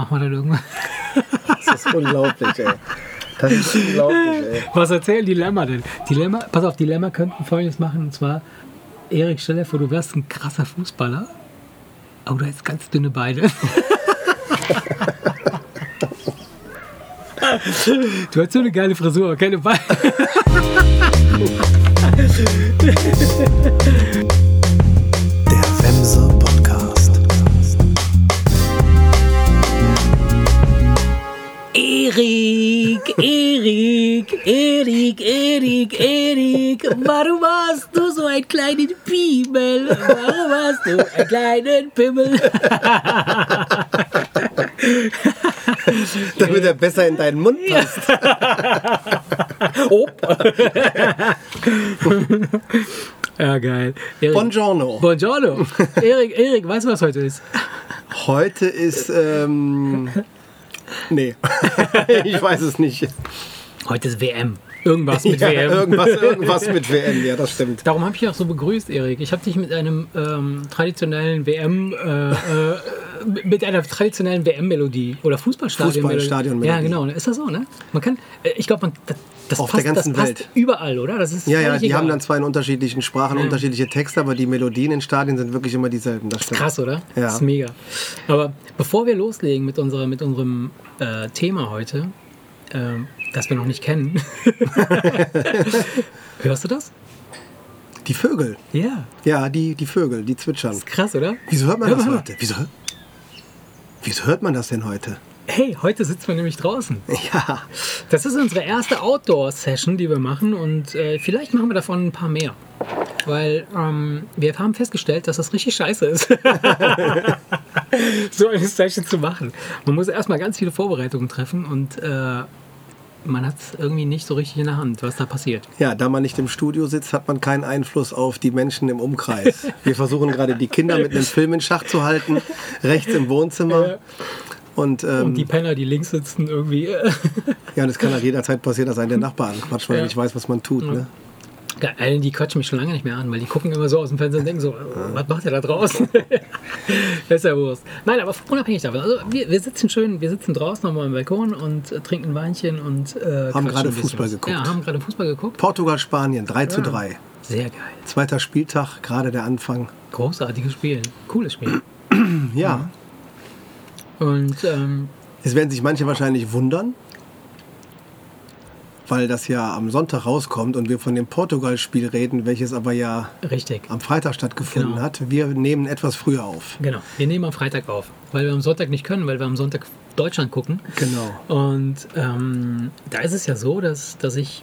Machen wir dann irgendwann. Das ist unglaublich, ey. Das ist unglaublich, ey. Was erzählen Dilemma denn? Dilemma, pass auf, Dilemma könnten folgendes machen. Und zwar, Erik, stell dir vor, du wärst ein krasser Fußballer, aber du hättest ganz dünne Beine. Du hast so eine geile Frisur, aber keine Beine. Erik, Erik, Erik, Erik, warum hast du so einen kleinen Pimmel? Warum hast du einen kleinen Pimmel? Damit er besser in deinen Mund passt. Op. Ja, geil. Erik, Buongiorno. Buongiorno. Erik, Erik, weißt du, was heute ist? Heute ist, ähm, nee, ich weiß es nicht. Heute ist WM. Irgendwas mit ja, WM. Irgendwas, irgendwas mit WM, ja, das stimmt. Darum habe ich dich auch so begrüßt, Erik. Ich habe dich mit einem ähm, traditionellen WM, äh, äh, mit einer traditionellen WM-Melodie oder Fußballstadion. Fußballstadion-Melodie. Ja, genau. Ist das so, ne? Man kann, äh, ich glaube, man, das, das Auf passt, der ganzen das Welt. überall, oder? Das ist Ja, ja, die egal. haben dann zwar in unterschiedlichen Sprachen unterschiedliche Texte, aber die Melodien in Stadien sind wirklich immer dieselben. Das stimmt. Krass, oder? Ja. Das ist mega. Aber bevor wir loslegen mit, unserer, mit unserem äh, Thema heute, ähm, das wir noch nicht kennen, hörst du das? Die Vögel. Ja. Ja, die, die Vögel, die zwitschern. Krass, oder? Wieso hört man Hör das heute? Wieso, wieso hört man das denn heute? Hey, heute sitzen wir nämlich draußen. Ja, Das ist unsere erste Outdoor-Session, die wir machen und äh, vielleicht machen wir davon ein paar mehr. Weil ähm, wir haben festgestellt, dass das richtig scheiße ist, so eine Session zu machen. Man muss erstmal ganz viele Vorbereitungen treffen und äh, man hat es irgendwie nicht so richtig in der Hand, was da passiert. ja, da man nicht im Studio sitzt, hat man keinen Einfluss auf die Menschen im Umkreis. Wir versuchen gerade die Kinder mit einem Film in Schach zu halten, rechts im Wohnzimmer. Und, ähm, Und die Penner, die links sitzen, irgendwie. Ja, und es kann halt jederzeit passieren, dass einen der Nachbar anquatscht, weil Ja. er nicht weiß, was man tut. Ne? Geil, die quatschen mich schon lange nicht mehr an, weil die gucken immer so aus dem Fenster und denken so, was macht ihr da draußen? das ist ja Wurst. Nein, aber unabhängig davon. Also wir, wir sitzen schön, wir sitzen draußen auf meinem Balkon und äh, trinken ein Weinchen und äh, quatschen gerade Fußball geguckt. Ja, haben gerade Fußball geguckt. Portugal, Spanien, 3 zu 3. Sehr geil. Zweiter Spieltag, gerade der Anfang. Großartiges Spiel. Cooles Spiel. Ja, Und ähm, es werden sich manche wahrscheinlich wundern, weil das ja am Sonntag rauskommt und wir von dem Portugal-Spiel reden, welches aber ja richtig. am Freitag stattgefunden Genau. hat. Wir nehmen etwas früher auf. Genau. Wir nehmen am Freitag auf, weil wir am Sonntag nicht können, weil wir am Sonntag Deutschland gucken. Genau. Und ähm, da ist es ja so, dass, dass ich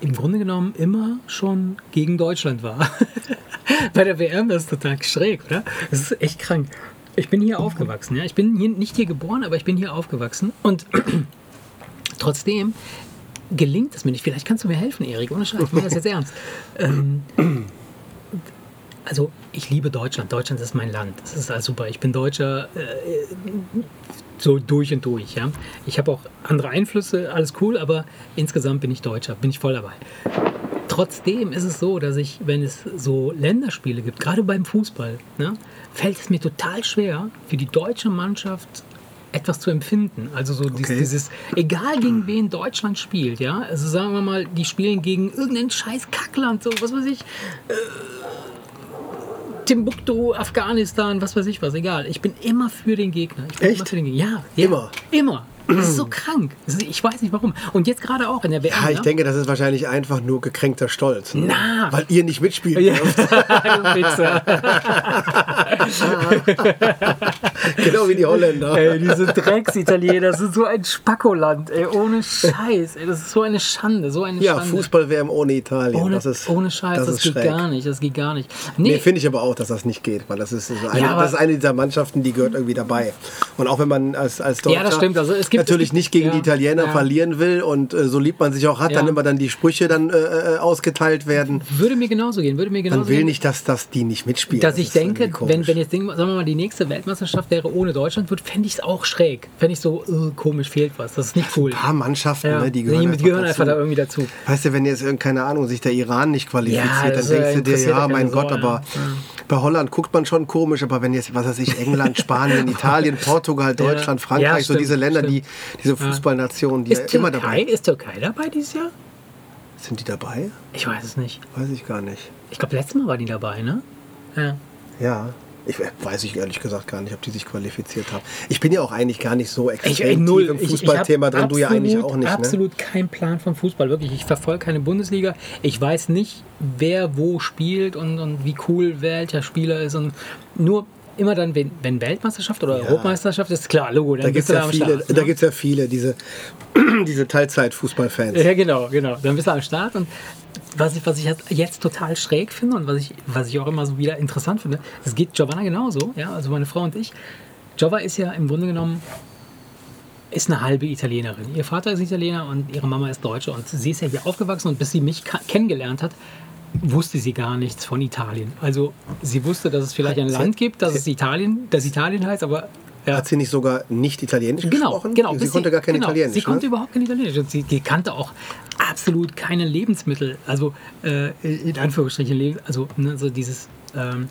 im Grunde genommen immer schon gegen Deutschland war. Bei der WM, das ist total schräg, oder? Das ist echt krank. Ich bin hier aufgewachsen, ja. Ich bin hier, nicht hier geboren, aber ich bin hier aufgewachsen. Und trotzdem gelingt es mir nicht. Vielleicht kannst du mir helfen, Erik. Ohne Scheiß, ich meine das jetzt ernst. Ähm, also ich liebe Deutschland. Deutschland ist mein Land. Das ist alles super. Ich bin Deutscher äh, so durch und durch. Ja? Ich habe auch andere Einflüsse, alles cool, aber insgesamt bin ich Deutscher, bin ich voll dabei. Trotzdem ist es so, dass ich, wenn es so Länderspiele gibt, gerade beim Fußball, ne, fällt es mir total schwer, für die deutsche Mannschaft etwas zu empfinden. Also so Okay. dieses, egal gegen wen Deutschland spielt, ja, also sagen wir mal, die spielen gegen irgendein scheiß Kackland, so was weiß ich, Timbuktu, Afghanistan, was weiß ich was, egal. Ich bin immer für den Gegner. Ich bin Echt? Immer für den Gegner. Ja, ja, Immer? Immer. Das ist so krank. Ich weiß nicht warum. Und jetzt gerade auch in der WM. Ja, ich ne? denke, das ist wahrscheinlich einfach nur gekränkter Stolz. Ne? Na. Weil ihr nicht mitspielt. Ja, genau wie die Holländer. Ey, diese Drecksitaliener sind so ein Spackoland, ey, ohne Scheiß. Ey, das ist so eine Schande, so eine Ja, Schande. Fußball-WM ohne Italien. ohne, das ist, ohne Scheiß, das, das geht schräg. gar nicht, das geht gar nicht. Nee, Nee, finde ich aber auch, dass das nicht geht, weil das ist, so eine, Ja, das ist eine dieser Mannschaften, die gehört irgendwie dabei. Und auch wenn man als, als Deutscher Ja, das stimmt. Also es gibt- natürlich nicht gegen ja, die Italiener ja. verlieren will und äh, so lieb man sich auch hat, Ja. dann immer dann die Sprüche dann äh, äh, ausgeteilt werden. würde mir genauso gehen, würde mir genauso Man will gehen. nicht, dass das die nicht mitspielen. dass Das ich denke, wenn, wenn jetzt, sagen wir mal, die nächste Weltmeisterschaft wäre ohne Deutschland, wird, fände ich es auch schräg. Fände ich so, äh, komisch, fehlt was. Das ist nicht cool. Ein paar Mannschaften, ne, die gehören, die einfach, gehören dazu. einfach da irgendwie dazu. Weißt du, wenn jetzt, keine Ahnung, sich der Iran nicht qualifiziert, dann das, denkst äh, du dir, ja, mein Gott, aber bei Holland guckt man schon komisch, aber wenn jetzt, was weiß ich, England, Spanien, Italien, Portugal, Deutschland, Frankreich, so diese Länder, die. Diese Fußballnationen, die Ist ja immer dabei ist Türkei dabei dieses Jahr? sind. die dabei? Ich weiß es nicht. Weiß ich gar nicht. Ich glaube, letztes Mal war die dabei, ne? Ja. Ja. Ich äh, weiß ich ehrlich gesagt gar nicht, ob die sich qualifiziert haben. Ich bin ja auch eigentlich gar nicht so Ich, extrem ey, null. im Ich- ich Fußballthema drin, du ja eigentlich absolut- auch nicht. Ne? Absolut kein Plan vom Fußball, wirklich. Ich verfolge keine Bundesliga. Ich weiß nicht, wer wo spielt und, und wie cool welcher Spieler ist. Und nur immer dann, wenn, wenn Weltmeisterschaft oder Europameisterschaft ist, klar, Logo, dann Da gibt bist es du ja, am viele, Start. da ne? gibt's ja viele, diese, diese Teilzeit-Fußballfans. Ja, genau, genau. Dann bist du am Start. Und was ich, was ich jetzt- total schräg finde und was ich, was ich auch immer so wieder interessant finde, es geht Giovanna genauso, ja, also meine Frau und ich. Giova ist ja im Grunde genommen ist eine halbe Italienerin. Ihr Vater ist Italiener und ihre Mama ist Deutsche. Und sie ist ja hier aufgewachsen und bis sie mich kennengelernt hat, wusste sie gar nichts von Italien. Also sie wusste, dass es vielleicht ein Sie- Land gibt, dass es Italien, das Italien heißt, aber ja, Hat sie nicht sogar nicht Italienisch Genau, gesprochen? genau. Sie konnte gar kein genau, Italienisch. Sie konnte ne? überhaupt kein Italienisch. Und sie die kannte auch absolut keine Lebensmittel. Also äh, in Anführungsstrichen, also ne, so dieses ähm,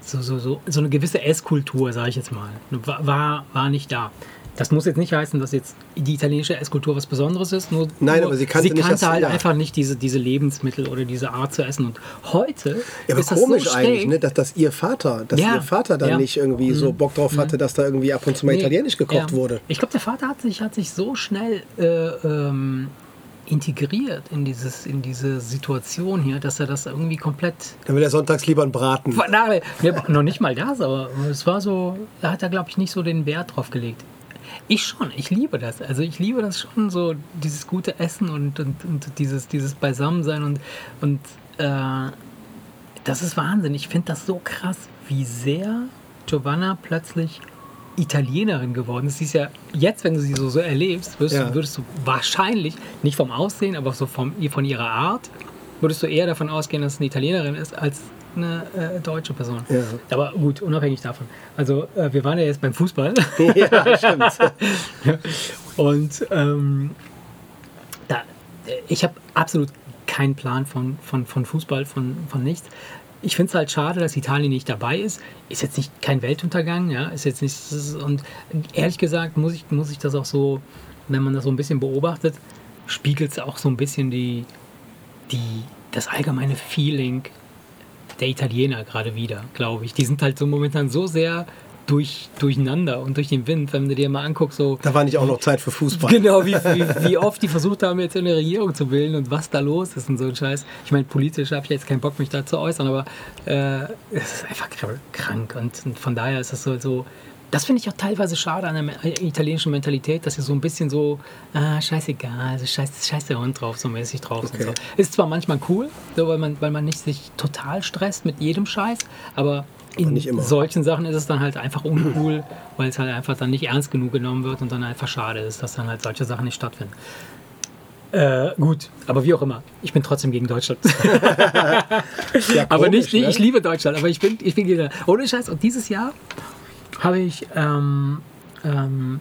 so, so, so, so eine gewisse Esskultur, sage ich jetzt mal, war, war nicht da. Das muss jetzt nicht heißen, dass jetzt die italienische Esskultur was Besonderes ist. Nur, Nein, nur aber sie kannte nicht das- halt ja. einfach nicht diese, diese Lebensmittel oder diese Art zu essen. Und heute Ja, aber ist das komisch so eigentlich, ne, dass, dass ihr Vater, dass Ja, ihr Vater dann ja. Mhm. nicht irgendwie so Bock drauf hatte, dass da irgendwie ab und zu mal Nee, Italienisch gekocht ja. wurde. Ich glaube, der Vater hat sich, hat sich so schnell äh, ähm, integriert in, dieses, in diese Situation hier, dass er das irgendwie komplett. Dann will er sonntags lieber einen Braten. Nein, noch nicht mal das, aber es war so, da hat er, glaube ich, nicht so den Wert drauf gelegt. Ich schon, ich liebe das. Also ich liebe das schon, so dieses gute Essen und, und, und dieses, dieses Beisammensein und, und äh, das ist Wahnsinn. Ich finde das so krass, wie sehr Giovanna plötzlich Italienerin geworden ist. Sie ist ja jetzt, wenn du sie so, so erlebst, würdest, Ja. du, würdest du wahrscheinlich, nicht vom Aussehen, aber so vom, von ihrer Art, würdest du eher davon ausgehen, dass es eine Italienerin ist, als eine äh, deutsche Person. Ja. Aber gut, unabhängig davon. Also äh, wir waren ja jetzt beim Fußball. ja, stimmt. Und ähm, da, äh, ich habe absolut keinen Plan von, von, von Fußball, von, von nichts. Ich finde es halt schade, dass Italien nicht dabei ist. Ist jetzt nicht kein Weltuntergang, ja. Ist jetzt nicht. Und ehrlich gesagt muss ich, muss ich das auch so, wenn man das so ein bisschen beobachtet, spiegelt es auch so ein bisschen die, die, das allgemeine Feeling der Italiener gerade wieder, glaube ich. Die sind halt so momentan so sehr durch, durcheinander und durch den Wind, wenn du dir mal anguckst, so Da war nicht auch noch Zeit für Fußball. Genau, wie, wie, wie oft die versucht haben, jetzt eine Regierung zu bilden und was da los ist und so ein Scheiß. Ich meine, politisch habe ich jetzt keinen Bock, mich da zu äußern, aber äh, es ist einfach kr- krank und, und von daher ist das so, so das finde ich auch teilweise schade an der me- italienischen Mentalität, dass sie so ein bisschen so, ah, scheißegal, also scheiß, scheiß der Hund drauf, so mäßig drauf. Okay. So. Ist zwar manchmal cool, so, weil, man, weil man nicht sich total stresst mit jedem Scheiß, aber in solchen Sachen ist es dann halt einfach uncool, weil es halt einfach dann nicht ernst genug genommen wird und dann einfach schade ist, dass dann halt solche Sachen nicht stattfinden. Äh, gut, aber wie auch immer, ich bin trotzdem gegen Deutschland. Ja, aber komisch, nicht, ne? ich liebe Deutschland, aber ich bin, ich bin gegen Ohne Scheiß, und dieses Jahr habe ich, ähm, ähm,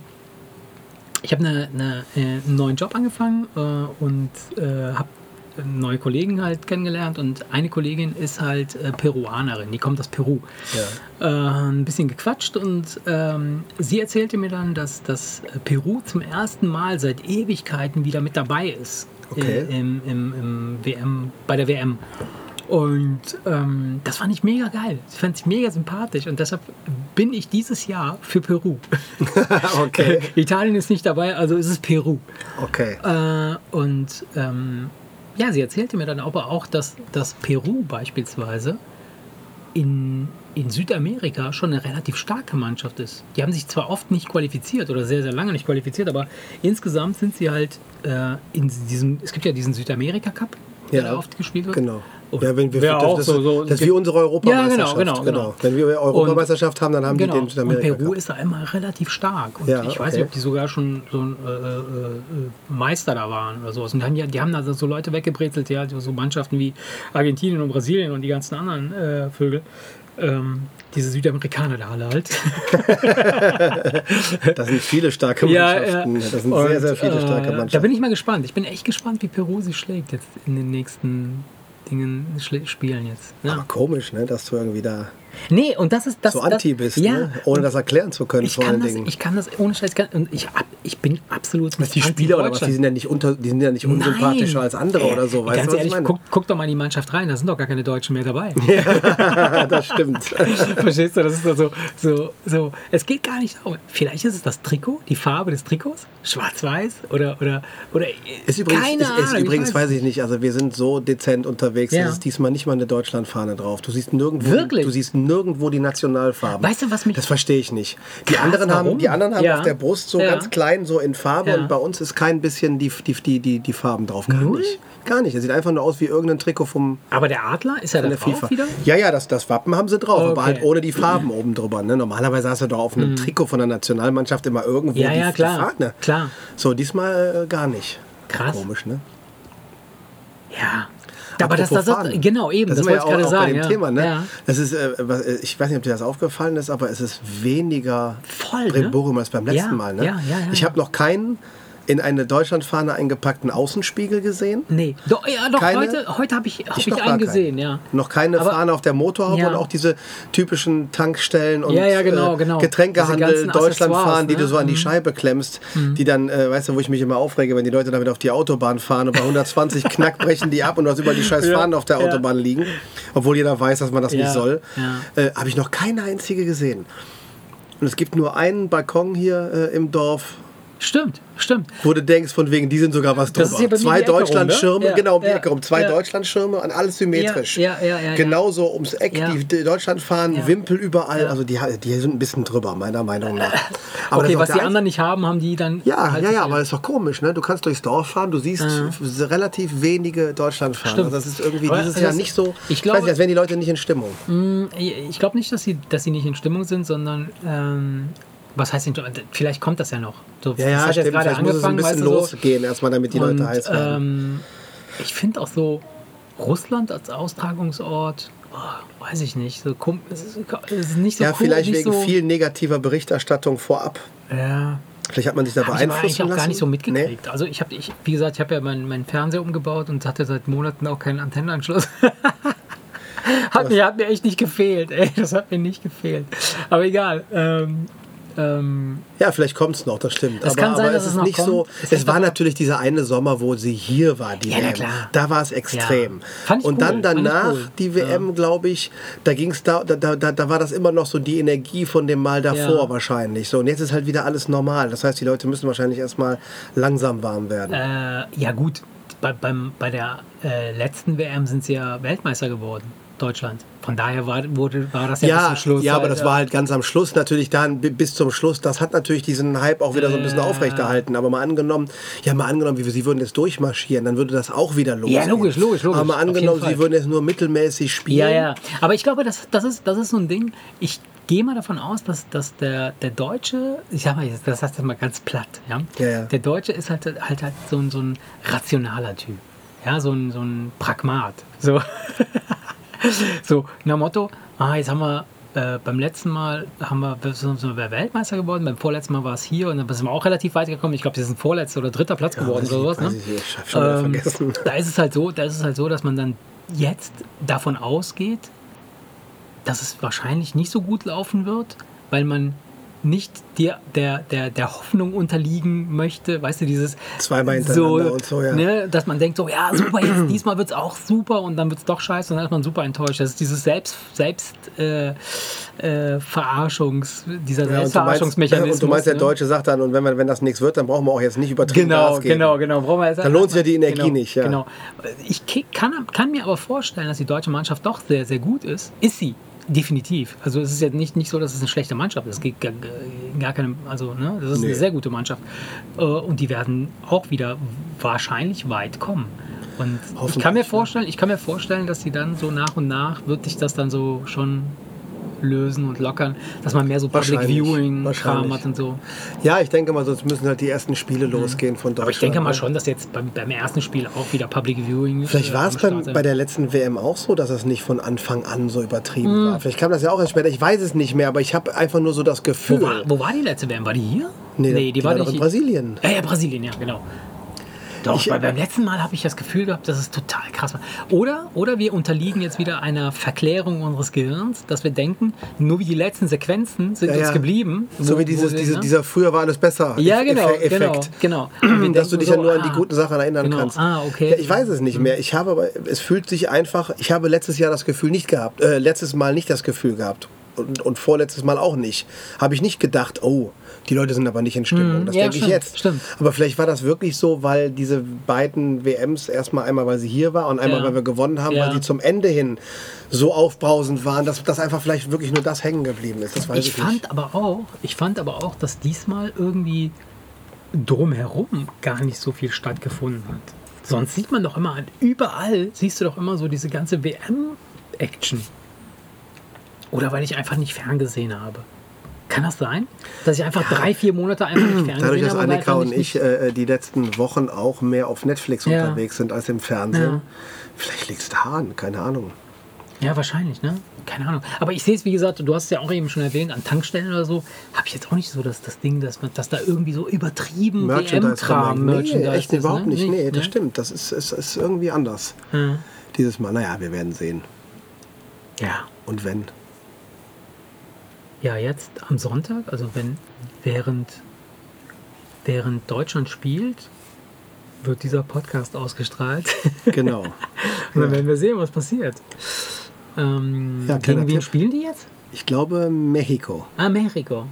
ich habe eine, eine, äh, einen neuen Job angefangen äh, und äh, habe neue Kollegen halt kennengelernt und eine Kollegin ist halt äh, Peruanerin, die kommt aus Peru. Äh, ein bisschen gequatscht und ähm, sie erzählte mir dann, dass, dass Peru zum ersten Mal seit Ewigkeiten wieder mit dabei ist Okay. äh, im, im, im WM, bei der WM. Und ähm, das fand ich mega geil. Das fand ich mega sympathisch und deshalb bin ich dieses Jahr für Peru. Okay. Italien ist nicht dabei, also ist es Peru. Okay. Äh, und ähm, ja, sie erzählte mir dann aber auch, dass, dass Peru beispielsweise in, in Südamerika schon eine relativ starke Mannschaft ist. Die haben sich zwar oft nicht qualifiziert oder sehr, sehr lange nicht qualifiziert, aber insgesamt sind sie halt äh, in diesem, es gibt ja diesen Südamerika-Cup, der Ja, da oft gespielt wird. Genau. Oh, Ja, wenn wir, das, auch so- so- das ist wie unsere Europameisterschaft. Ja, genau, genau, genau. Wenn wir Europameisterschaft haben, dann haben genau. die den Südamerika. Und Peru ist da immer relativ stark. Und Ja, ich weiß okay. nicht, ob die sogar schon so ein äh, äh, äh, Meister da waren oder sowas. Und die haben, ja, die haben da so Leute weggebrezelt, ja, so Mannschaften wie Argentinien und Brasilien und die ganzen anderen äh, Vögel. ähm, diese Südamerikaner da alle halt. Das sind viele starke Mannschaften. Das sind sehr, Und, sehr viele starke äh, Da Mannschaften. bin ich mal gespannt. Ich bin echt gespannt, wie Peru sich schlägt jetzt in den nächsten Dingen Spielen jetzt. Aber Ja. komisch, ne, dass du irgendwie da Nee, und das ist das. so anti bist, ja, ne? ohne das erklären zu können ich vor allen das, Dingen. ich kann das ohne Scheiß. Kann, und ich, ab, ich bin absolut. die Spieler oder was, die sind ja nicht, unter, die sind ja nicht unsympathischer Nein. als andere Ey, oder so. Weißt Ganz du, was ehrlich, ich meine? guck, guck doch mal in die Mannschaft rein, da sind doch gar keine Deutschen mehr dabei. das stimmt. Verstehst du? Das ist doch so, so, so. Es geht gar nicht darum. Vielleicht ist es das Trikot, die Farbe des Trikots, schwarz-weiß oder oder oder. Ist übrigens, keine ist, Ahnung. ist ich übrigens weiß weiß ich nicht, also wir sind so dezent unterwegs, Ja. es ist diesmal nicht mal eine Deutschlandfahne drauf. Du siehst nirgendwo, Wirklich? du siehst nirgendwo die Nationalfarben. Weißt du, was mich- Das verstehe ich nicht. Die Krass, anderen haben, die anderen haben Ja. auf der Brust so Ja. ganz klein, so in Farbe Ja. und bei uns ist kein bisschen die, die, die, die, die Farben drauf. Gar Null? nicht. Gar nicht. Es sieht einfach nur aus wie irgendein Trikot vom, Aber der Adler ist ja da der drauf FIFA. wieder. Ja, ja, das, das Wappen haben sie drauf, aber Okay. halt ohne die Farben oben drüber. Ne? Normalerweise hast du doch auf einem Trikot von der Nationalmannschaft immer irgendwo Ja, die, ja, klar. die Fahne. Klar. So, diesmal äh, gar nicht. Krass. Komisch, ne? Ja. Aber das, das, das, genau, eben, Da das wir wollte ja ich auch, gerade sagen. bei dem. Thema, ne? Ja. Das ist, äh, äh, ich weiß nicht, ob dir das aufgefallen ist, aber es ist weniger Voll, ne? Brimborium als beim letzten Mal. Ne? ich habe noch keinen in eine Deutschlandfahne eingepackten Außenspiegel gesehen. Nee, doch, ja, doch Keine? heute, heute habe ich, hab ich, noch gar einen gesehen, ja. Noch keine Aber- Fahne auf der Motorhaube Ja. und auch diese typischen Tankstellen und Ja, ja, genau, äh, genau. Getränkehandel, Deutschlandfahren, die du so an die ne? Scheibe klemmst, die dann, äh, weißt du, wo ich mich immer aufrege, wenn die Leute damit auf die Autobahn fahren und bei 120 knack brechen die ab und du hast überall die scheiß Fahnen auf der. Autobahn liegen, obwohl jeder weiß, dass man das nicht soll. Äh, Habe ich noch keine einzige gesehen. Und es gibt nur einen Balkon hier äh, im Dorf, Stimmt, stimmt. wo du denkst, von wegen, die sind sogar was drüber. Zwei Deutschlandschirme, ne? Ja, genau, um die ja, Ecke rum. Zwei ja. Deutschlandschirme und alles symmetrisch. Ja, ja, ja. Genauso ums Eck, die, die Deutschlandfahnen, Ja. Wimpel überall. Also die, die sind ein bisschen drüber, meiner Meinung nach. Aber okay, was die anderen nicht haben, haben die dann. Ja, halt ja, ja, aber das ist doch komisch, ne? Du kannst durchs Dorf fahren, du siehst f- relativ wenige Deutschlandfahnen. Stimmt. Also das ist irgendwie Aber dieses Jahr nicht so. ich glaube- weiß nicht, als wären die Leute nicht in Stimmung. Ich glaube nicht, dass sie, dass sie nicht in Stimmung sind, sondern ähm, was heißt Stimmung? Vielleicht kommt das ja noch. So, Ja, ja, hat jetzt stimmt. gerade Vielleicht muss es ein angefangen, bisschen weißt du, so. losgehen, erstmal damit die Leute Und, heiß werden. ähm, ich finde auch so Russland als Austragungsort, oh, weiß ich nicht. So, es, ist, es ist nicht so ja, cool, vielleicht wegen so, viel negativer Berichterstattung vorab. Ja, Vielleicht hat man sich da habe ich aber eigentlich beeinflussen auch lassen. gar nicht so Nee? mitgekriegt. Also ich habe, ich, wie gesagt, ich habe ja meinen meinen Fernseher umgebaut und hatte seit Monaten auch keinen Antennenanschluss. hat, mir, hat mir echt nicht gefehlt, ey. Das hat mir nicht gefehlt. Aber egal. Ähm, ähm, Ja, vielleicht kommt es noch, das stimmt. Es aber, kann sein, aber dass es ist nicht kommt. so. Es Es, war natürlich dieser eine Sommer, wo sie hier war, die Ja, WM. klar. Da war es extrem. Ja. Und cool, dann danach cool. die WM, glaube ich, da ging es da, da, da, da war das immer noch so die Energie von dem Mal davor Ja. wahrscheinlich. So, und jetzt ist halt wieder alles normal. Das heißt, die Leute müssen wahrscheinlich erstmal langsam warm werden. äh, ja gut, bei, beim, bei der äh, letzten WM sind sie ja Weltmeister geworden, Deutschland. Von daher war, wurde, war das ja, bis Ja, zum Schluss. ja, aber halt, das äh, war halt ganz am Schluss natürlich dann bi- bis zum Schluss. Das hat natürlich diesen Hype auch wieder so ein bisschen Äh. aufrechterhalten. Aber mal angenommen, ja mal angenommen, sie würden jetzt durchmarschieren, dann würde das auch wieder losgehen. Ja, logisch, logisch, logisch. Aber mal angenommen, sie würden jetzt nur mittelmäßig spielen. Ja, ja. Aber ich glaube, das, das, ist, das ist so ein Ding. Ich gehe mal davon aus, dass, dass der, der Deutsche, ich sag mal, jetzt, das heißt mal ganz platt, ja? Ja, ja. Der Deutsche ist halt, halt, halt so, ein, so ein rationaler Typ. Ja, so ein, so ein Pragmat. So, so nach Motto, ah, jetzt haben wir äh, beim letzten Mal haben wir, sind wir Weltmeister geworden, beim vorletzten Mal war es hier und dann sind wir auch relativ weit gekommen. Ich glaube, wir sind vorletzter oder dritter Platz geworden weiß oder sowas. Ne? ich, Ähm, vergessen. Da ist es halt so, da ist es halt so, dass man dann jetzt davon ausgeht, dass es wahrscheinlich nicht so gut laufen wird, weil man nicht der, der, der, der Hoffnung unterliegen möchte, weißt du, dieses Zweimal hintereinander und so, ja. Ne, dass man denkt so, ja, super, jetzt, diesmal wird es auch super und dann wird es doch scheiße und dann ist man super enttäuscht. Das ist dieses Selbst, Selbst äh, äh, Verarschungs, dieser Ja, Selbstverarschungsmechanismus. und du meinst, der ne? Deutsche sagt dann, und wenn, wir, wenn das nichts wird, dann brauchen wir auch jetzt nicht übertrieben Genau, Gas geben. genau, genau. Brauchen wir jetzt Dann lohnt sich ja die Energie genau, nicht, ja. Genau. Ich kann, kann mir aber vorstellen, dass die deutsche Mannschaft doch sehr, sehr gut ist. Ist sie. Definitiv. Also es ist ja nicht, nicht so, dass es eine schlechte Mannschaft ist. Es geht gar, gar keine, also ne, das ist Nee. eine sehr gute Mannschaft. Äh, Und die werden auch wieder wahrscheinlich weit kommen. Und ich kann mir Hoffentlich, vorstellen, ich kann mir vorstellen, dass sie dann so nach und nach wird sich das dann so schon lösen und lockern, dass man mehr so Public Wahrscheinlich, Viewing Kram wahrscheinlich. hat und so. Ja, ich denke mal, sonst müssen halt die ersten Spiele losgehen von Deutschland. Mhm. Aber ich denke mal ne? schon, dass jetzt beim, beim ersten Spiel auch wieder Public Viewing Vielleicht äh, war es bei der letzten WM auch so, dass es nicht von Anfang an so übertrieben Mhm. war. Vielleicht kam das ja auch erst später. Ich weiß es nicht mehr, aber ich habe einfach nur so das Gefühl. wo, war, wo war die letzte WM? War die hier? Nee, die war doch in Brasilien. Ja, ja, Brasilien, ja, genau. Doch, Ich- weil beim letzten Mal habe ich das Gefühl gehabt, dass es total krass war. Oder, oder wir unterliegen jetzt wieder einer Verklärung unseres Gehirns, dass wir denken, nur wie die letzten Sequenzen sind Ja, uns geblieben. So wo- wie dieses, diese, ne? dieser früher war alles besser. Ja, genau, Effe- genau, genau. Dass du dich so, ja nur an die ah, guten Sachen erinnern genau, kannst. ah, okay. Ja, ich weiß es nicht mehr. Ich habe aber, es fühlt sich einfach, ich habe letztes Jahr das Gefühl nicht gehabt, äh, letztes Mal nicht das Gefühl gehabt. Und, und vorletztes Mal auch nicht. Habe ich nicht gedacht, oh, die Leute sind aber nicht in Stimmung. Das Mhm. ja, denke ich jetzt. stimmt. Aber vielleicht war das wirklich so, weil diese beiden WMs erstmal einmal, weil sie hier war und einmal, Ja. weil wir gewonnen haben, Ja. weil sie zum Ende hin so aufbrausend waren, dass das einfach vielleicht wirklich nur das hängen geblieben ist. Das weiß ich, Ich nicht. fand aber auch, ich fand aber auch, dass diesmal irgendwie drumherum gar nicht so viel stattgefunden hat. Sonst sieht man doch immer, überall siehst du doch immer so diese ganze WM-Action. Oder weil ich einfach nicht ferngesehen habe. Kann das sein? Dass ich einfach drei, vier Monate einfach nicht ferngesehen Dadurch, dass habe? Annika und ich äh, die letzten Wochen auch mehr auf Netflix Ja. unterwegs sind als im Fernsehen. Ja. Vielleicht liegt es daran, keine Ahnung. Ja, wahrscheinlich, ne? Keine Ahnung. Aber ich sehe es, wie gesagt, du hast es ja auch eben schon erwähnt, an Tankstellen oder so, habe ich jetzt auch nicht so das, das Ding, dass, man, dass da irgendwie so übertrieben WM-Kram. Nee, Merchandise echt ist, überhaupt ne? nicht. Nee, das ne? stimmt. Das ist, ist, ist irgendwie anders. Ja. Dieses Mal, naja, wir werden sehen. ja. Und wenn. Ja, jetzt am Sonntag, also wenn während, während Deutschland spielt, wird dieser Podcast ausgestrahlt. Genau. Und dann werden wir sehen, was passiert. Ähm, Ja, gegen wen Tipp. spielen die jetzt? Ich glaube Mexiko. Ah, Mexiko.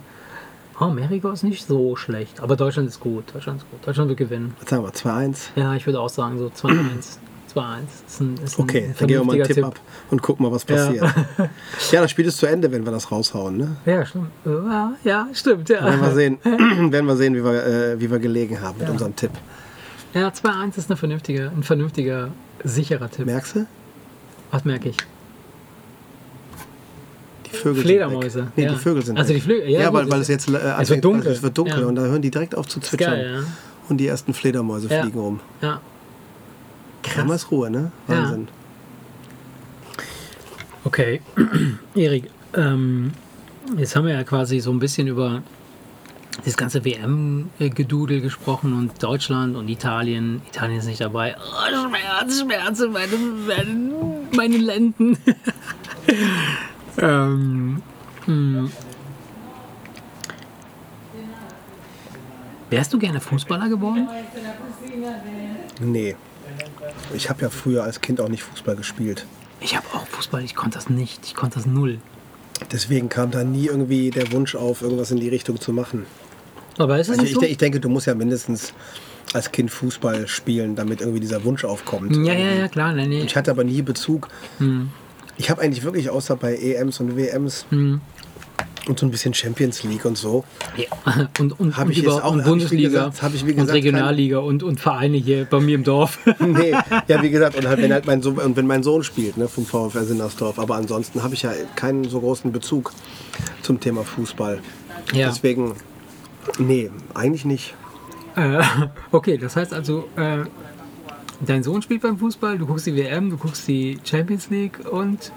Oh, Mexiko ist nicht so schlecht. Aber Deutschland ist gut. Deutschland ist gut. Deutschland wird gewinnen. Was sagen wir? 2-1? Ja, ich würde auch sagen, so 2-1. 2-1. Ist ein, ist ein Okay, dann geben wir mal einen vernünftiger Tipp, ab und gucken mal, was passiert. Ja, das Spiel ist zu Ende, wenn wir das raushauen. Ne? Ja, stimmt. Ja, ja stimmt. Ja, Werden wir sehen, werden wir, sehen wie, wir, äh, wie wir gelegen haben mit Ja. unserem Tipp. ja 2-1 ist eine vernünftige, ein vernünftiger, sicherer Tipp. Merkst du? Was merke ich? Die Vögel Fledermäuse, sind weg. Nee, ja. die Vögel sind Also die Flügel, ja, Ja, weil, weil es- es jetzt äh, anfängt- wird dunkel. Es wird dunkel Ja. und da hören die direkt auf zu zwitschern. geil, Und die ersten Fledermäuse Ja. fliegen rum. ja. Ja. Krass. Ruhe, ne? Ja. Wahnsinn. Okay, Erik, ähm, jetzt haben wir ja quasi so ein bisschen über das ganze WM-Gedudel gesprochen und Deutschland und Italien. Italien ist nicht dabei. Oh, Schmerz, Schmerz, in meine, meine, meine Lenden. ähm, hm. Wärst du gerne Fußballer geworden? Nee. Ich habe ja früher als Kind auch nicht Fußball gespielt. Ich habe auch Fußball, ich konnte das nicht. Ich konnte das null. Deswegen kam da nie irgendwie der Wunsch auf, irgendwas in die Richtung zu machen. Aber ist es Also nicht ich, so? ich denke, du musst ja mindestens als Kind Fußball spielen, damit irgendwie dieser Wunsch aufkommt. Ja, ja, ja, klar. Nein, nee. Ich hatte aber nie Bezug. Hm. Ich habe eigentlich wirklich außer bei EMs und WMs Hm. Und so ein bisschen Champions League und so, Ja. Und, und, Hab und ich über auch- und Bundesliga gesagt- wie und gesagt Regionalliga und, und Vereine hier bei mir im Dorf. nee, ja wie gesagt, und halt, wenn halt mein Sohn, und wenn mein Sohn spielt, ne, vom VfR Sinnersdorf, aber ansonsten habe ich ja keinen so großen Bezug zum Thema Fußball. ja. Deswegen, nee, eigentlich nicht. Äh, okay, das heißt also, äh, dein Sohn spielt beim Fußball, du guckst die WM, du guckst die Champions League und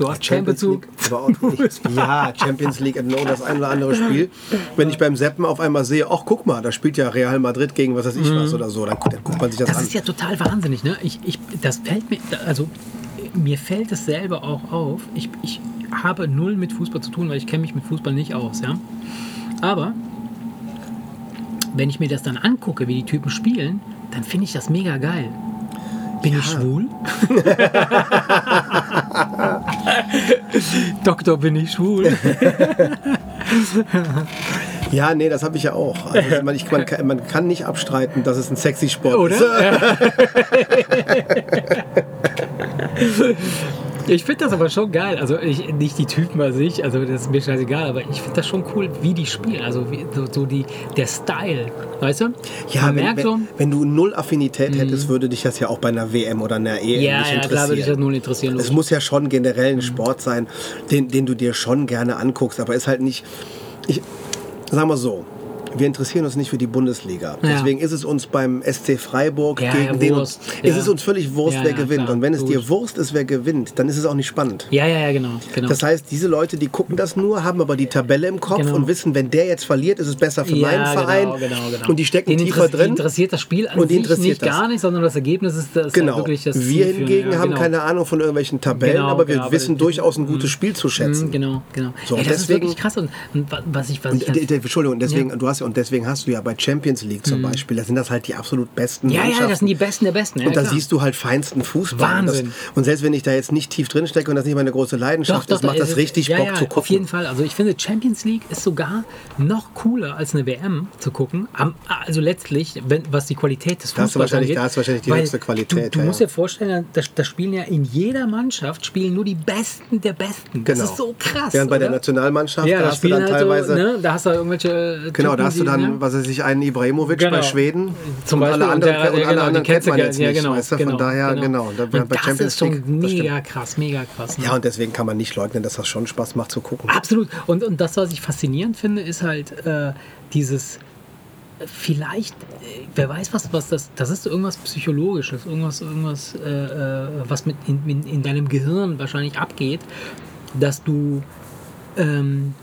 du hast Bezug. League. Ja, Champions League, no, das ein oder andere Spiel. Wenn ich beim Seppen auf einmal sehe, ach guck mal, da spielt ja Real Madrid gegen was weiß ich was oder so, dann, dann guckt man sich das, Mhm. Das an. ist ja total wahnsinnig, ne? Ich, ich, das fällt mir, also mir fällt es selber auch auf. Ich, ich habe null mit Fußball zu tun, weil ich kenne mich mit Fußball nicht aus, ja. Aber wenn ich mir das dann angucke, wie die Typen spielen, dann finde ich das mega geil. Bin ich schwul? Doktor, bin ich schwul? Ja, nee, das habe ich ja auch. Also, man, ich, man, kann, man kann nicht abstreiten, dass es ein sexy Sport Oder? ist. Ich finde das aber schon geil. Also ich, nicht die Typen bei sich, also das ist mir scheißegal, aber ich finde das schon cool, wie die spielen. Also wie, so, so die, der Style, weißt du? Ja, Man wenn, merkt wenn, so, Mhm. wenn du null Affinität hättest, würde dich das ja auch bei einer WM oder einer EM ja, nicht ja, interessieren. klar würde ich das null interessieren. Es muss ja schon generell ein Sport sein, den, den du dir schon gerne anguckst, aber ist halt nicht. Ich, sagen wir interessieren uns nicht für die Bundesliga. Ja. Deswegen ist es uns beim SC Freiburg Ja, gegen ja, den. Wurst. Ist es uns völlig Wurst, wer gewinnt. klar. Und wenn es dir Logisch. Wurst ist, wer gewinnt, dann ist es auch nicht spannend. Ja, ja, ja, genau. genau. Das heißt, diese Leute, die gucken das nur, haben aber die Tabelle im Kopf Genau. und wissen, wenn der jetzt verliert, ist es besser für meinen Verein. Genau, genau, genau. Und die stecken Den tiefer interess- die drin. interessiert das Spiel an Und sich interessiert nicht das. gar nicht, sondern das Ergebnis ist, das Genau. halt wirklich das wir Zielführende, hingegen haben genau. keine Ahnung von irgendwelchen Tabellen, Genau, aber wir genau, wissen durchaus ein gutes Spiel zu schätzen. Mhm, Genau, genau. Das ist wirklich krass. Und, und wa- was ich, Entschuldigung, deswegen, du hast ja, und deswegen hast du ja bei Champions League zum Beispiel, da sind das halt die absolut besten ja, ja, das sind die Besten der Besten. Ja, und da klar. siehst du halt feinsten Fußball. Wahnsinn. Das, und selbst wenn ich da jetzt nicht tief drin stecke und das nicht meine große Leidenschaft ist, macht da das richtig ja, Bock ja, zu gucken. Auf jeden Fall. Also ich finde, Champions League ist sogar noch cooler als eine WM zu gucken. Also letztlich, wenn, was die Qualität des Fußballs angeht. da hast du wahrscheinlich die höchste Qualität, Du, du ja, musst dir vorstellen, da, da spielen ja in jeder Mannschaft spielen nur die Besten der Besten. Das Genau. ist so krass. Während bei der oder? Nationalmannschaft, ja, da hast du dann halt teilweise. so, ne, da hast du irgendwelche Genau, da Hast du dann, ne? was weiß ich, einen Ibrahimovic Genau. bei Schweden. Zum und Beispiel. alle anderen, und der, und ja, alle genau, anderen kennt man jetzt ja, nicht. genau, weißt du? genau, Von daher, genau. Da, Und bei das Champions ist schon League, mega krass, mega krass. Ne? Ja, und deswegen kann man nicht leugnen, dass das schon Spaß macht zu gucken. Absolut. Und, und das, was ich faszinierend finde, ist halt äh, dieses, vielleicht, äh, wer weiß, was, was das, das ist irgendwas Psychologisches, irgendwas, irgendwas äh, äh, was mit in, in, in deinem Gehirn wahrscheinlich abgeht, dass du ähm,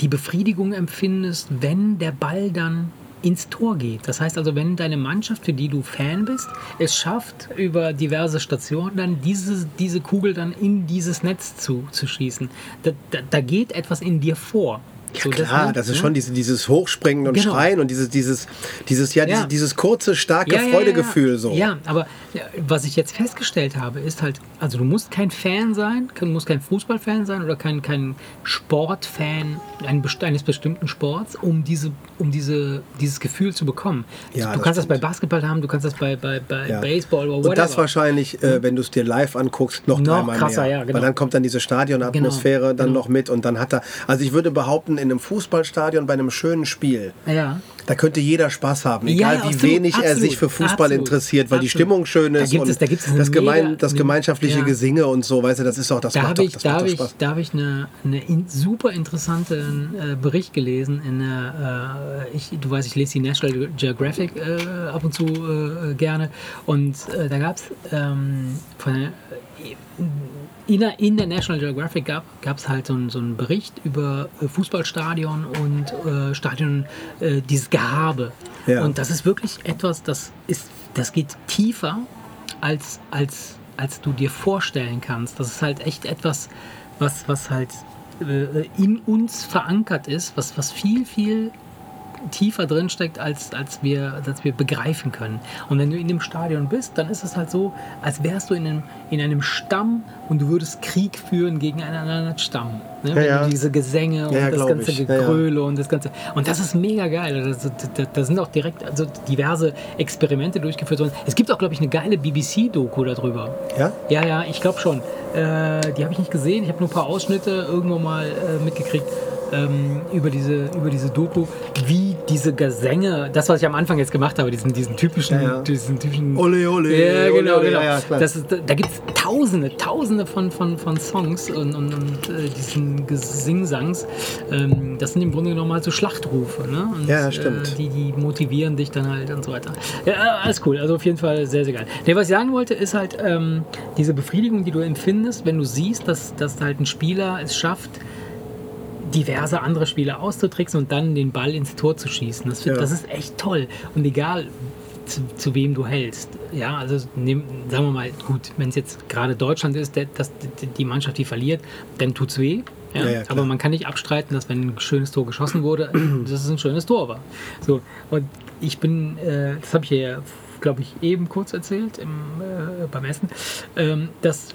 die Befriedigung empfindest, wenn der Ball dann ins Tor geht. Das heißt also, wenn deine Mannschaft, für die du Fan bist, es schafft, über diverse Stationen dann diese, diese Kugel dann in dieses Netz zu, zu schießen, da, da, da geht etwas in dir vor. So, Klar, das ist ne? schon diese, dieses Hochspringen und Genau. Schreien und dieses, dieses, dieses, ja, Ja. Dieses, dieses kurze, starke Ja, ja, Freudegefühl ja. so. Ja, aber ja, was ich jetzt festgestellt habe, ist halt, also du musst kein Fan sein, du musst kein Fußballfan sein oder kein, kein Sportfan eines bestimmten Sports, um, diese, um diese, dieses Gefühl zu bekommen. Ja, du das kannst das bei stimmt. Basketball haben, du kannst das bei, bei, bei Ja. Baseball oder whatever. Und das wahrscheinlich, äh, wenn du es dir live anguckst, noch, Noch dreimal krasser, mehr. ja, genau. Weil dann kommt dann diese Stadionatmosphäre Genau, dann genau. noch mit und dann hat er, also ich würde behaupten, in einem Fußballstadion bei einem schönen Spiel, ja. da könnte jeder Spaß haben, egal ja, wie absolut, wenig er absolut, sich für Fußball absolut, interessiert, weil die. Stimmung schön Da ist gibt und es- da gibt es das, gemein, mega- das gemeinschaftliche ja. Gesinge und so, weißt du, das ist doch, das Da macht habe doch, ich, das da macht habe doch ich, Spaß. da habe ich eine, eine in, super interessanten äh, Bericht gelesen. In, der, äh, ich, du weißt, ich lese die National Geographic äh, ab und zu äh, gerne. Und äh, da gab es ähm, von der- in der, in der National Geographic gab es halt so, einen- so einen Bericht über äh, Fußballstadion und äh, Stadion, äh, dieses Gehabe. Ja. Und das ist wirklich etwas, das ist, das geht tiefer als, als, als du dir vorstellen kannst. Das ist halt echt etwas, was, was halt äh, in uns verankert ist, was, was viel, viel tiefer drin steckt, als, als, wir, als wir begreifen können. Und wenn du in dem Stadion bist, dann ist es halt so, als wärst du in einem, in einem Stamm und du würdest Krieg führen gegen einen anderen Stamm. Ne? ja. du diese Gesänge und Ja, ja, das ganze ich. Ja, ja. Gegröle und das ganze. Und das ist mega geil. Also, da, da sind auch direkt also diverse Experimente durchgeführt worden. Es gibt auch, glaube ich, eine geile BBC-Doku darüber. Ja? Ja, ja, ich glaube schon. Äh, die habe ich nicht gesehen. Ich habe nur ein paar Ausschnitte irgendwo mal äh, mitgekriegt ähm, über, diese, über diese Doku, wie diese Gesänge, das, was ich am Anfang jetzt gemacht habe, diesen, diesen typischen, Ja, ja. diesen typischen. Ole, ole, ja, ole, genau, ole, genau. ja, ja, das ist, da gibt es tausende, tausende von, von, von Songs und, und, und äh, diesen Gesingsangs. Ähm, das sind im Grunde genommen halt so Schlachtrufe. Ne? Und, Ja, stimmt. Äh, die, die motivieren dich dann halt und so weiter. Ja, alles cool. Also auf jeden Fall sehr, sehr geil. Nee, was ich sagen wollte, ist halt ähm, diese Befriedigung, die du empfindest, wenn du siehst, dass, dass halt ein Spieler es schafft, diverse andere Spieler auszutricksen und dann den Ball ins Tor zu schießen. Das, Ja. das ist echt toll. Und egal, zu, zu wem du hältst. Ja, also nehm, sagen wir mal, gut, wenn es jetzt gerade Deutschland ist, der, das, die- Mannschaft, die verliert, dann tut's weh. Ja, Ja, ja, aber man kann nicht abstreiten, dass wenn ein schönes Tor geschossen wurde, dass es ein schönes Tor war. So, und ich bin, äh, das habe ich ja, glaube ich, eben kurz erzählt im, äh, beim Essen, ähm, dass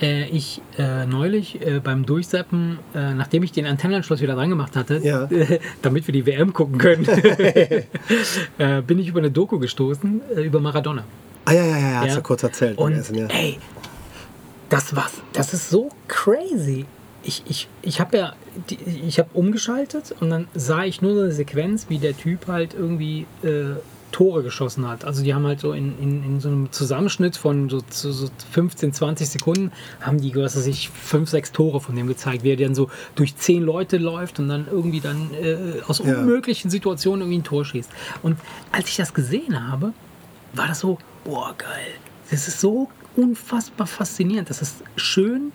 äh, ich äh, neulich äh, beim Durchseppen, äh, nachdem ich den Antennenanschluss wieder dran gemacht hatte, Ja. damit wir die WM gucken können, äh, bin ich über eine Doku gestoßen, äh, über Maradona. Ah ja, ja, ja, hast Ja. du kurz erzählt. Und Essen, ja. ey, Das was, das ist so crazy. Ich, ich, ich habe ja, ich habe umgeschaltet und dann sah ich nur so eine Sequenz, wie der Typ halt irgendwie Tore geschossen hat. Also die haben halt so in, in, in so einem Zusammenschnitt von so, so, so 15, 20 Sekunden haben die, was weiß ich, fünf, sechs Tore von dem gezeigt, wie er dann so durch zehn Leute läuft und dann irgendwie dann äh, aus Ja. unmöglichen Situationen irgendwie ein Tor schießt. Und als ich das gesehen habe, war das so, boah, geil. Das ist so unfassbar faszinierend. Das ist schön,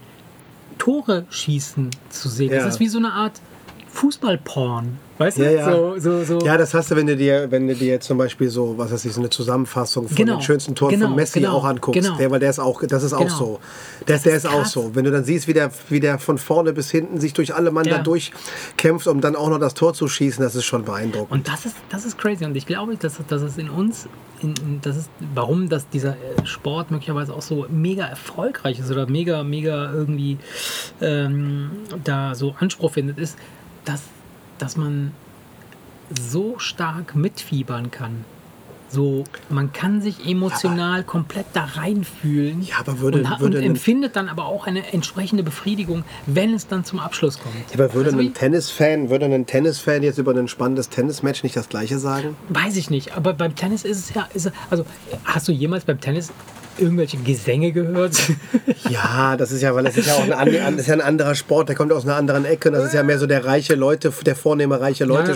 Tore schießen zu sehen. Ja. Das ist wie so eine Art Fußballporn. Weißt du? Ja, ja. So, so, so. Ja, das hast du, wenn du dir, wenn du dir jetzt zum Beispiel so, was weiß ich, so eine Zusammenfassung von Genau, den schönsten Toren genau, von Messi genau, auch anguckst. genau. Der, weil der ist auch, das ist auch Genau. so. Der, der ist, ist auch so. Wenn du dann siehst, wie der, wie der von vorne bis hinten sich durch alle Mann Ja. da durchkämpft, um dann auch noch das Tor zu schießen, das ist schon beeindruckend. Und das ist, das ist crazy. Und ich glaube, dass, dass es in uns, in, in, das ist, warum dass dieser äh, Sport möglicherweise auch so mega erfolgreich ist oder mega, mega irgendwie ähm, da so Anspruch findet, ist, dass, dass man so stark mitfiebern kann. So, man kann sich emotional komplett da reinfühlen Ja, aber würde- und, würde und empfindet dann aber auch eine entsprechende Befriedigung, wenn es dann zum Abschluss kommt. Aber würde Also ein Tennisfan, würde ein Tennisfan jetzt über ein spannendes Tennismatch nicht das gleiche sagen? Weiß ich nicht, aber beim Tennis ist es ja. Ist, also, hast du jemals beim Tennis irgendwelche Gesänge gehört? Ja, das ist ja, weil das ist ja auch ein, an- ist ja ein anderer Sport, der kommt aus einer anderen Ecke. Das ist ja mehr so der reiche Leute, der vornehme reiche Leute Ja,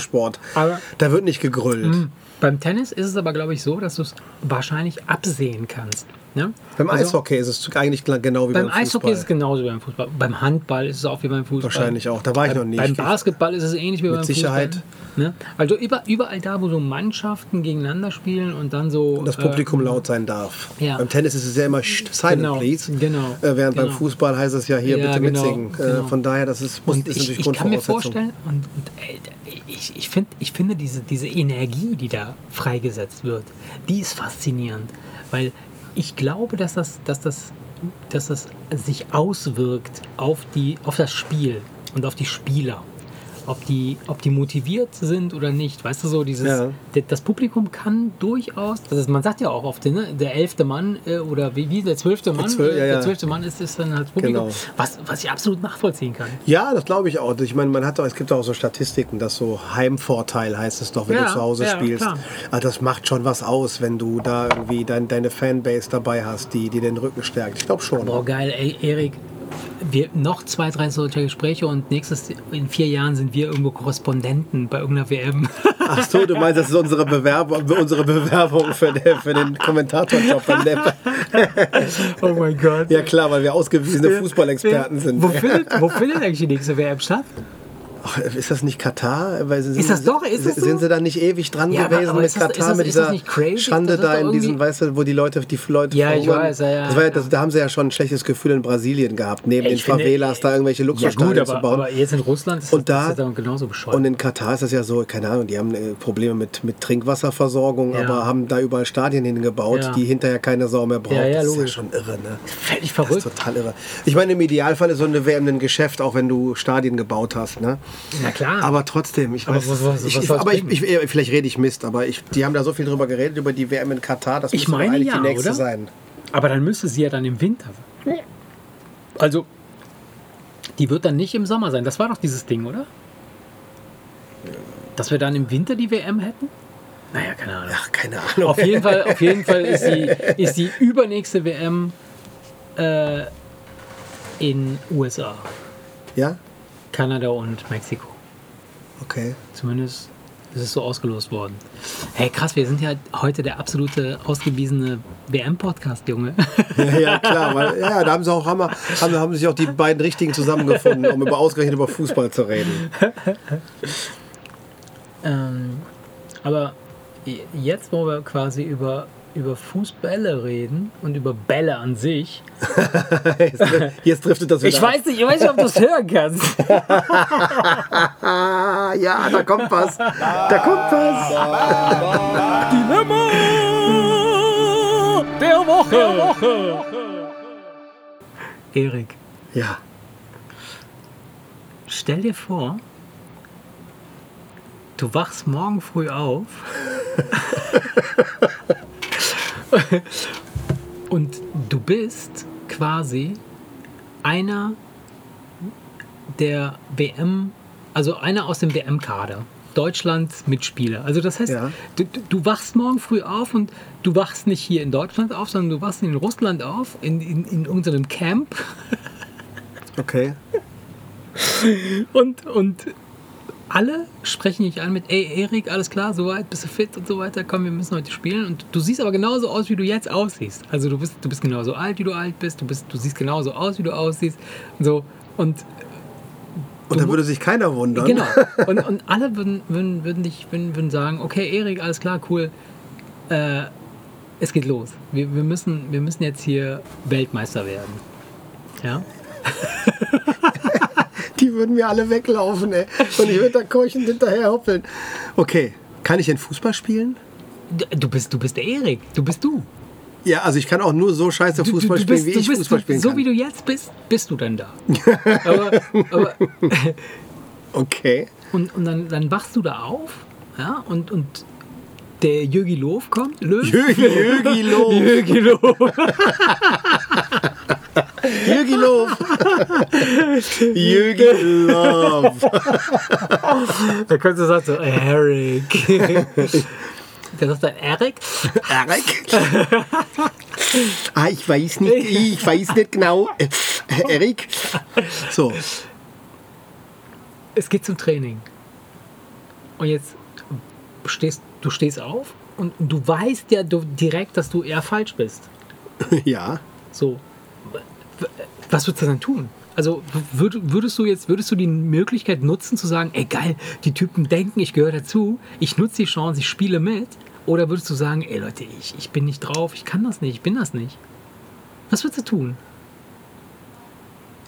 da wird nicht gegrüllt. beim Tennis ist es aber, glaube ich, so, dass du es wahrscheinlich absehen kannst. Ne? Beim Also, Eishockey ist es eigentlich genau wie Beim beim, Fußball. Eishockey ist es genauso wie beim Fußball. Beim Handball ist es auch wie beim Fußball. Wahrscheinlich auch. Da war ich beim, noch nicht. Beim Basketball ist es ähnlich wie beim Sicherheit. Fußball. Ne? Also über, überall da, wo so Mannschaften gegeneinander spielen und dann so. Und das äh, Publikum laut sein darf. ja. Beim Tennis ist es ja immer "Sst, silent, Genau, please. genau, Äh, während beim genau. Fußball heißt es ja hier Ja, bitte genau, mitsingen. Äh, genau. von daher, das ist, muss, Und ist ich, natürlich ich kann mir vorstellen, und, und ey, ich, ich, find, ich finde diese, diese Energie, die da freigesetzt wird, die ist faszinierend. Weil ich glaube, dass das, dass das, dass das sich auswirkt auf, die, auf das Spiel und auf die Spieler. Ob die, ob die motiviert sind oder nicht. Weißt du so, dieses, Ja. das Publikum kann durchaus, das ist, man sagt ja auch oft, ne, der elfte Mann äh, oder wie, wie der zwölfte Mann, zwöl- äh, ja, ja. der zwölfte Mann ist, ist dann halt Publikum, Genau. was, was ich absolut nachvollziehen kann. Ja, das glaube ich auch. Ich meine, man hat auch, es gibt auch so Statistiken, dass so Heimvorteil heißt es doch, wenn Ja, du zu Hause ja, spielst. klar. Also das macht schon was aus, wenn du da irgendwie dein, deine Fanbase dabei hast, die, die den Rücken stärkt. Ich glaube schon. Boah, geil, ey, Erik. Wir, noch zwei, drei solcher Gespräche und nächstes, in vier Jahren sind wir irgendwo Korrespondenten bei irgendeiner WM. Ach so, du meinst, das ist unsere Bewerbung, unsere Bewerbung für, den, für den Kommentatorjob beim Nepp. oh mein Gott. Ja klar, weil wir ausgewiesene Fußballexperten sind. Wo findet, wo findet eigentlich die nächste WM statt? Ach, ist das nicht Katar? Weil sie- Ist das doch- ist das sind so? sie da nicht ewig dran Ja, aber- gewesen aber mit ist das- Katar, das- mit das dieser crazy? Schande Das da in irgendwie- weißt du, wo die Leute, die Leute Ja, ich weiß, ja, ja, das war ja, das, ja. da haben sie ja schon ein schlechtes Gefühl in Brasilien gehabt, neben Ey, den finde- Favelas da irgendwelche Ja Luxusstadien gut, zu aber, bauen. aber jetzt in Russland ist Und das, da- das ist dann genauso bescheuert. Und in Katar ist das ja so, keine Ahnung, die haben äh, Probleme mit, mit Trinkwasserversorgung, Ja. aber haben da überall Stadien hingebaut, Ja. die hinterher keine Sau mehr braucht. Ja, ja, das ist ja schon irre, ne? Völlig Das verrückt. ist total irre. Ich meine, im Idealfall ist so eine WM ein Geschäft, auch wenn du Stadien gebaut hast, ne? Na klar. Aber trotzdem, ich Aber weiß, was- was- ich, was ich, soll's aber ich, ich, vielleicht rede ich Mist, aber ich, die haben da so viel drüber geredet, über die WM in Katar, das Ich müsste meine eigentlich ja, die nächste oder? sein. Aber dann müsste sie ja dann im Winter sein. Also, die wird dann nicht im Sommer sein. Das war doch dieses Ding, oder? Dass wir dann im Winter die WM hätten? Naja, keine Ahnung. Ach, keine Ahnung. Auf jeden Fall, auf jeden Fall ist, die, ist die übernächste WM äh, in USA, Ja? Kanada und Mexiko. Okay. Zumindest ist es so ausgelost worden. Hey, krass, wir sind ja heute der absolute ausgewiesene WM-Podcast, Junge. Ja, ja, klar, weil ja, da haben sie auch haben, haben, haben sich auch die beiden richtigen zusammengefunden, um über ausgerechnet über Fußball zu reden. Ähm, aber jetzt, wo wir quasi über, über Fußbälle reden und über Bälle an sich, Jetzt, jetzt driftet das wieder. ich weiß nicht, ich weiß nicht, ob du es hören kannst. Ja, da kommt was. Da kommt was. Dilemma der Woche. Der Woche. Erik, Ja. stell dir vor, du wachst morgen früh auf und du bist quasi einer der WM, also einer aus dem WM-Kader. Deutschlands Mitspieler. Also das heißt, Ja. du, du- wachst morgen früh auf und du wachst nicht hier in Deutschland auf, sondern du wachst in Russland auf, in, in, in irgendeinem Camp Okay. und, und alle sprechen dich an mit, ey Erik, alles klar, soweit, bist du fit und so weiter, komm, wir müssen heute spielen. Und du siehst aber genauso aus, wie du jetzt aussiehst. Also du bist, du bist genauso alt, wie du alt bist, du, bist, du siehst genauso aus, wie du aussiehst. So, und Und dann würde sich keiner wundern. Genau. Und, und alle würden, würden, würden, dich, würden, würden sagen, okay, Erik, alles klar, cool. Äh, es geht los. Wir, wir, müssen, wir müssen jetzt hier Weltmeister werden. Ja? Die würden mir alle weglaufen, ey. Und ich würde da keuchend hinterher hoppeln. Okay, kann ich denn Fußball spielen? Du bist, du bist der Erik. Du bist du. Ja, also ich kann auch nur so scheiße Du, Fußball du, du spielen, bist, wie du ich bist, Fußball du, spielen So kann. wie du jetzt bist, bist du dann da. aber, aber, okay. und und dann, dann wachst du da auf ja, und, und der Jürgi Löw kommt. Löw? Jürgi, Jürgi. Jürgi Löw. Jürgi Loh. Jürgi Love. Da könntest du sagen so, Eric. Der sagt dann Eric. Erik? ah, ich weiß nicht, ich weiß nicht genau. Erik? So, Es geht zum Training. Und jetzt stehst du stehst auf und du weißt ja direkt, dass du eher falsch bist. ja. So, was würdest du dann tun? Also würd, würdest du jetzt würdest du die Möglichkeit nutzen zu sagen, ey geil, die Typen denken, ich gehöre dazu, ich nutze die Chance, ich spiele mit? Oder würdest du sagen, ey Leute, ich, ich bin nicht drauf, ich kann das nicht, ich bin das nicht? Was würdest du tun?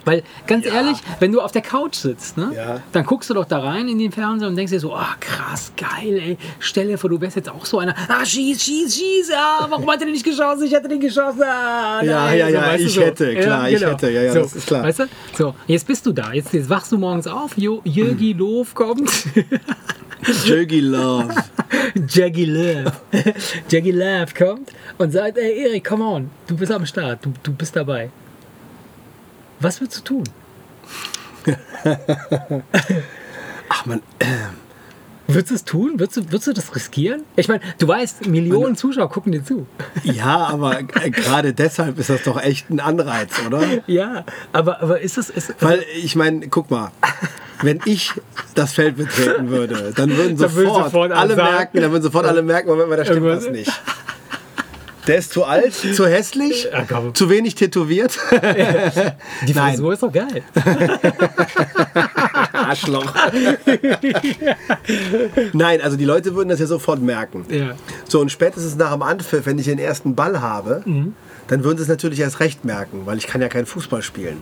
Weil, ganz ehrlich, wenn du auf der Couch sitzt, ne, Ja. dann guckst du doch da rein in den Fernseher und denkst dir so, ah krass, geil, ey, stell dir vor, du wärst jetzt auch so einer, ah, schieß, schieß, schieß, ah, warum hat er den nicht geschossen? Ich hätte den geschossen, ah, Ja, nein. ja, ja, weißt du, ich hätte, klar, ich hätte, ja, ja, so, das ist klar. Weißt du? So, jetzt bist du da, jetzt, jetzt wachst du morgens auf, Jo- Jürgi Löw kommt, Jürgi Love. Jaggy Love, Jaggy Love kommt und sagt, ey Erik, come on, du bist am Start, du, du bist dabei. Was würdest du tun? Ach man, äh, Würdest du es tun? Würdest du, würdest du das riskieren? Ich meine, du weißt, Millionen Zuschauer gucken dir zu. ja, aber äh, gerade deshalb ist das doch echt ein Anreiz, oder? Ja, aber, aber ist es. Ist, Weil ich meine, guck mal, wenn ich das Feld betreten würde, dann würden Dann würden sofort, sofort alle alle merken, dann würden sofort alle merken, Moment mal, da stimmt was nicht. Der ist zu alt, zu hässlich, Ja, zu wenig tätowiert. die Nein. Frisur ist doch geil. Arschloch. Nein, also die Leute würden das ja sofort merken. Ja. So, und spätestens nach dem Anpfiff, wenn ich den ersten Ball habe, Mhm. dann würden sie es natürlich erst recht merken, weil ich kann ja keinen Fußball spielen.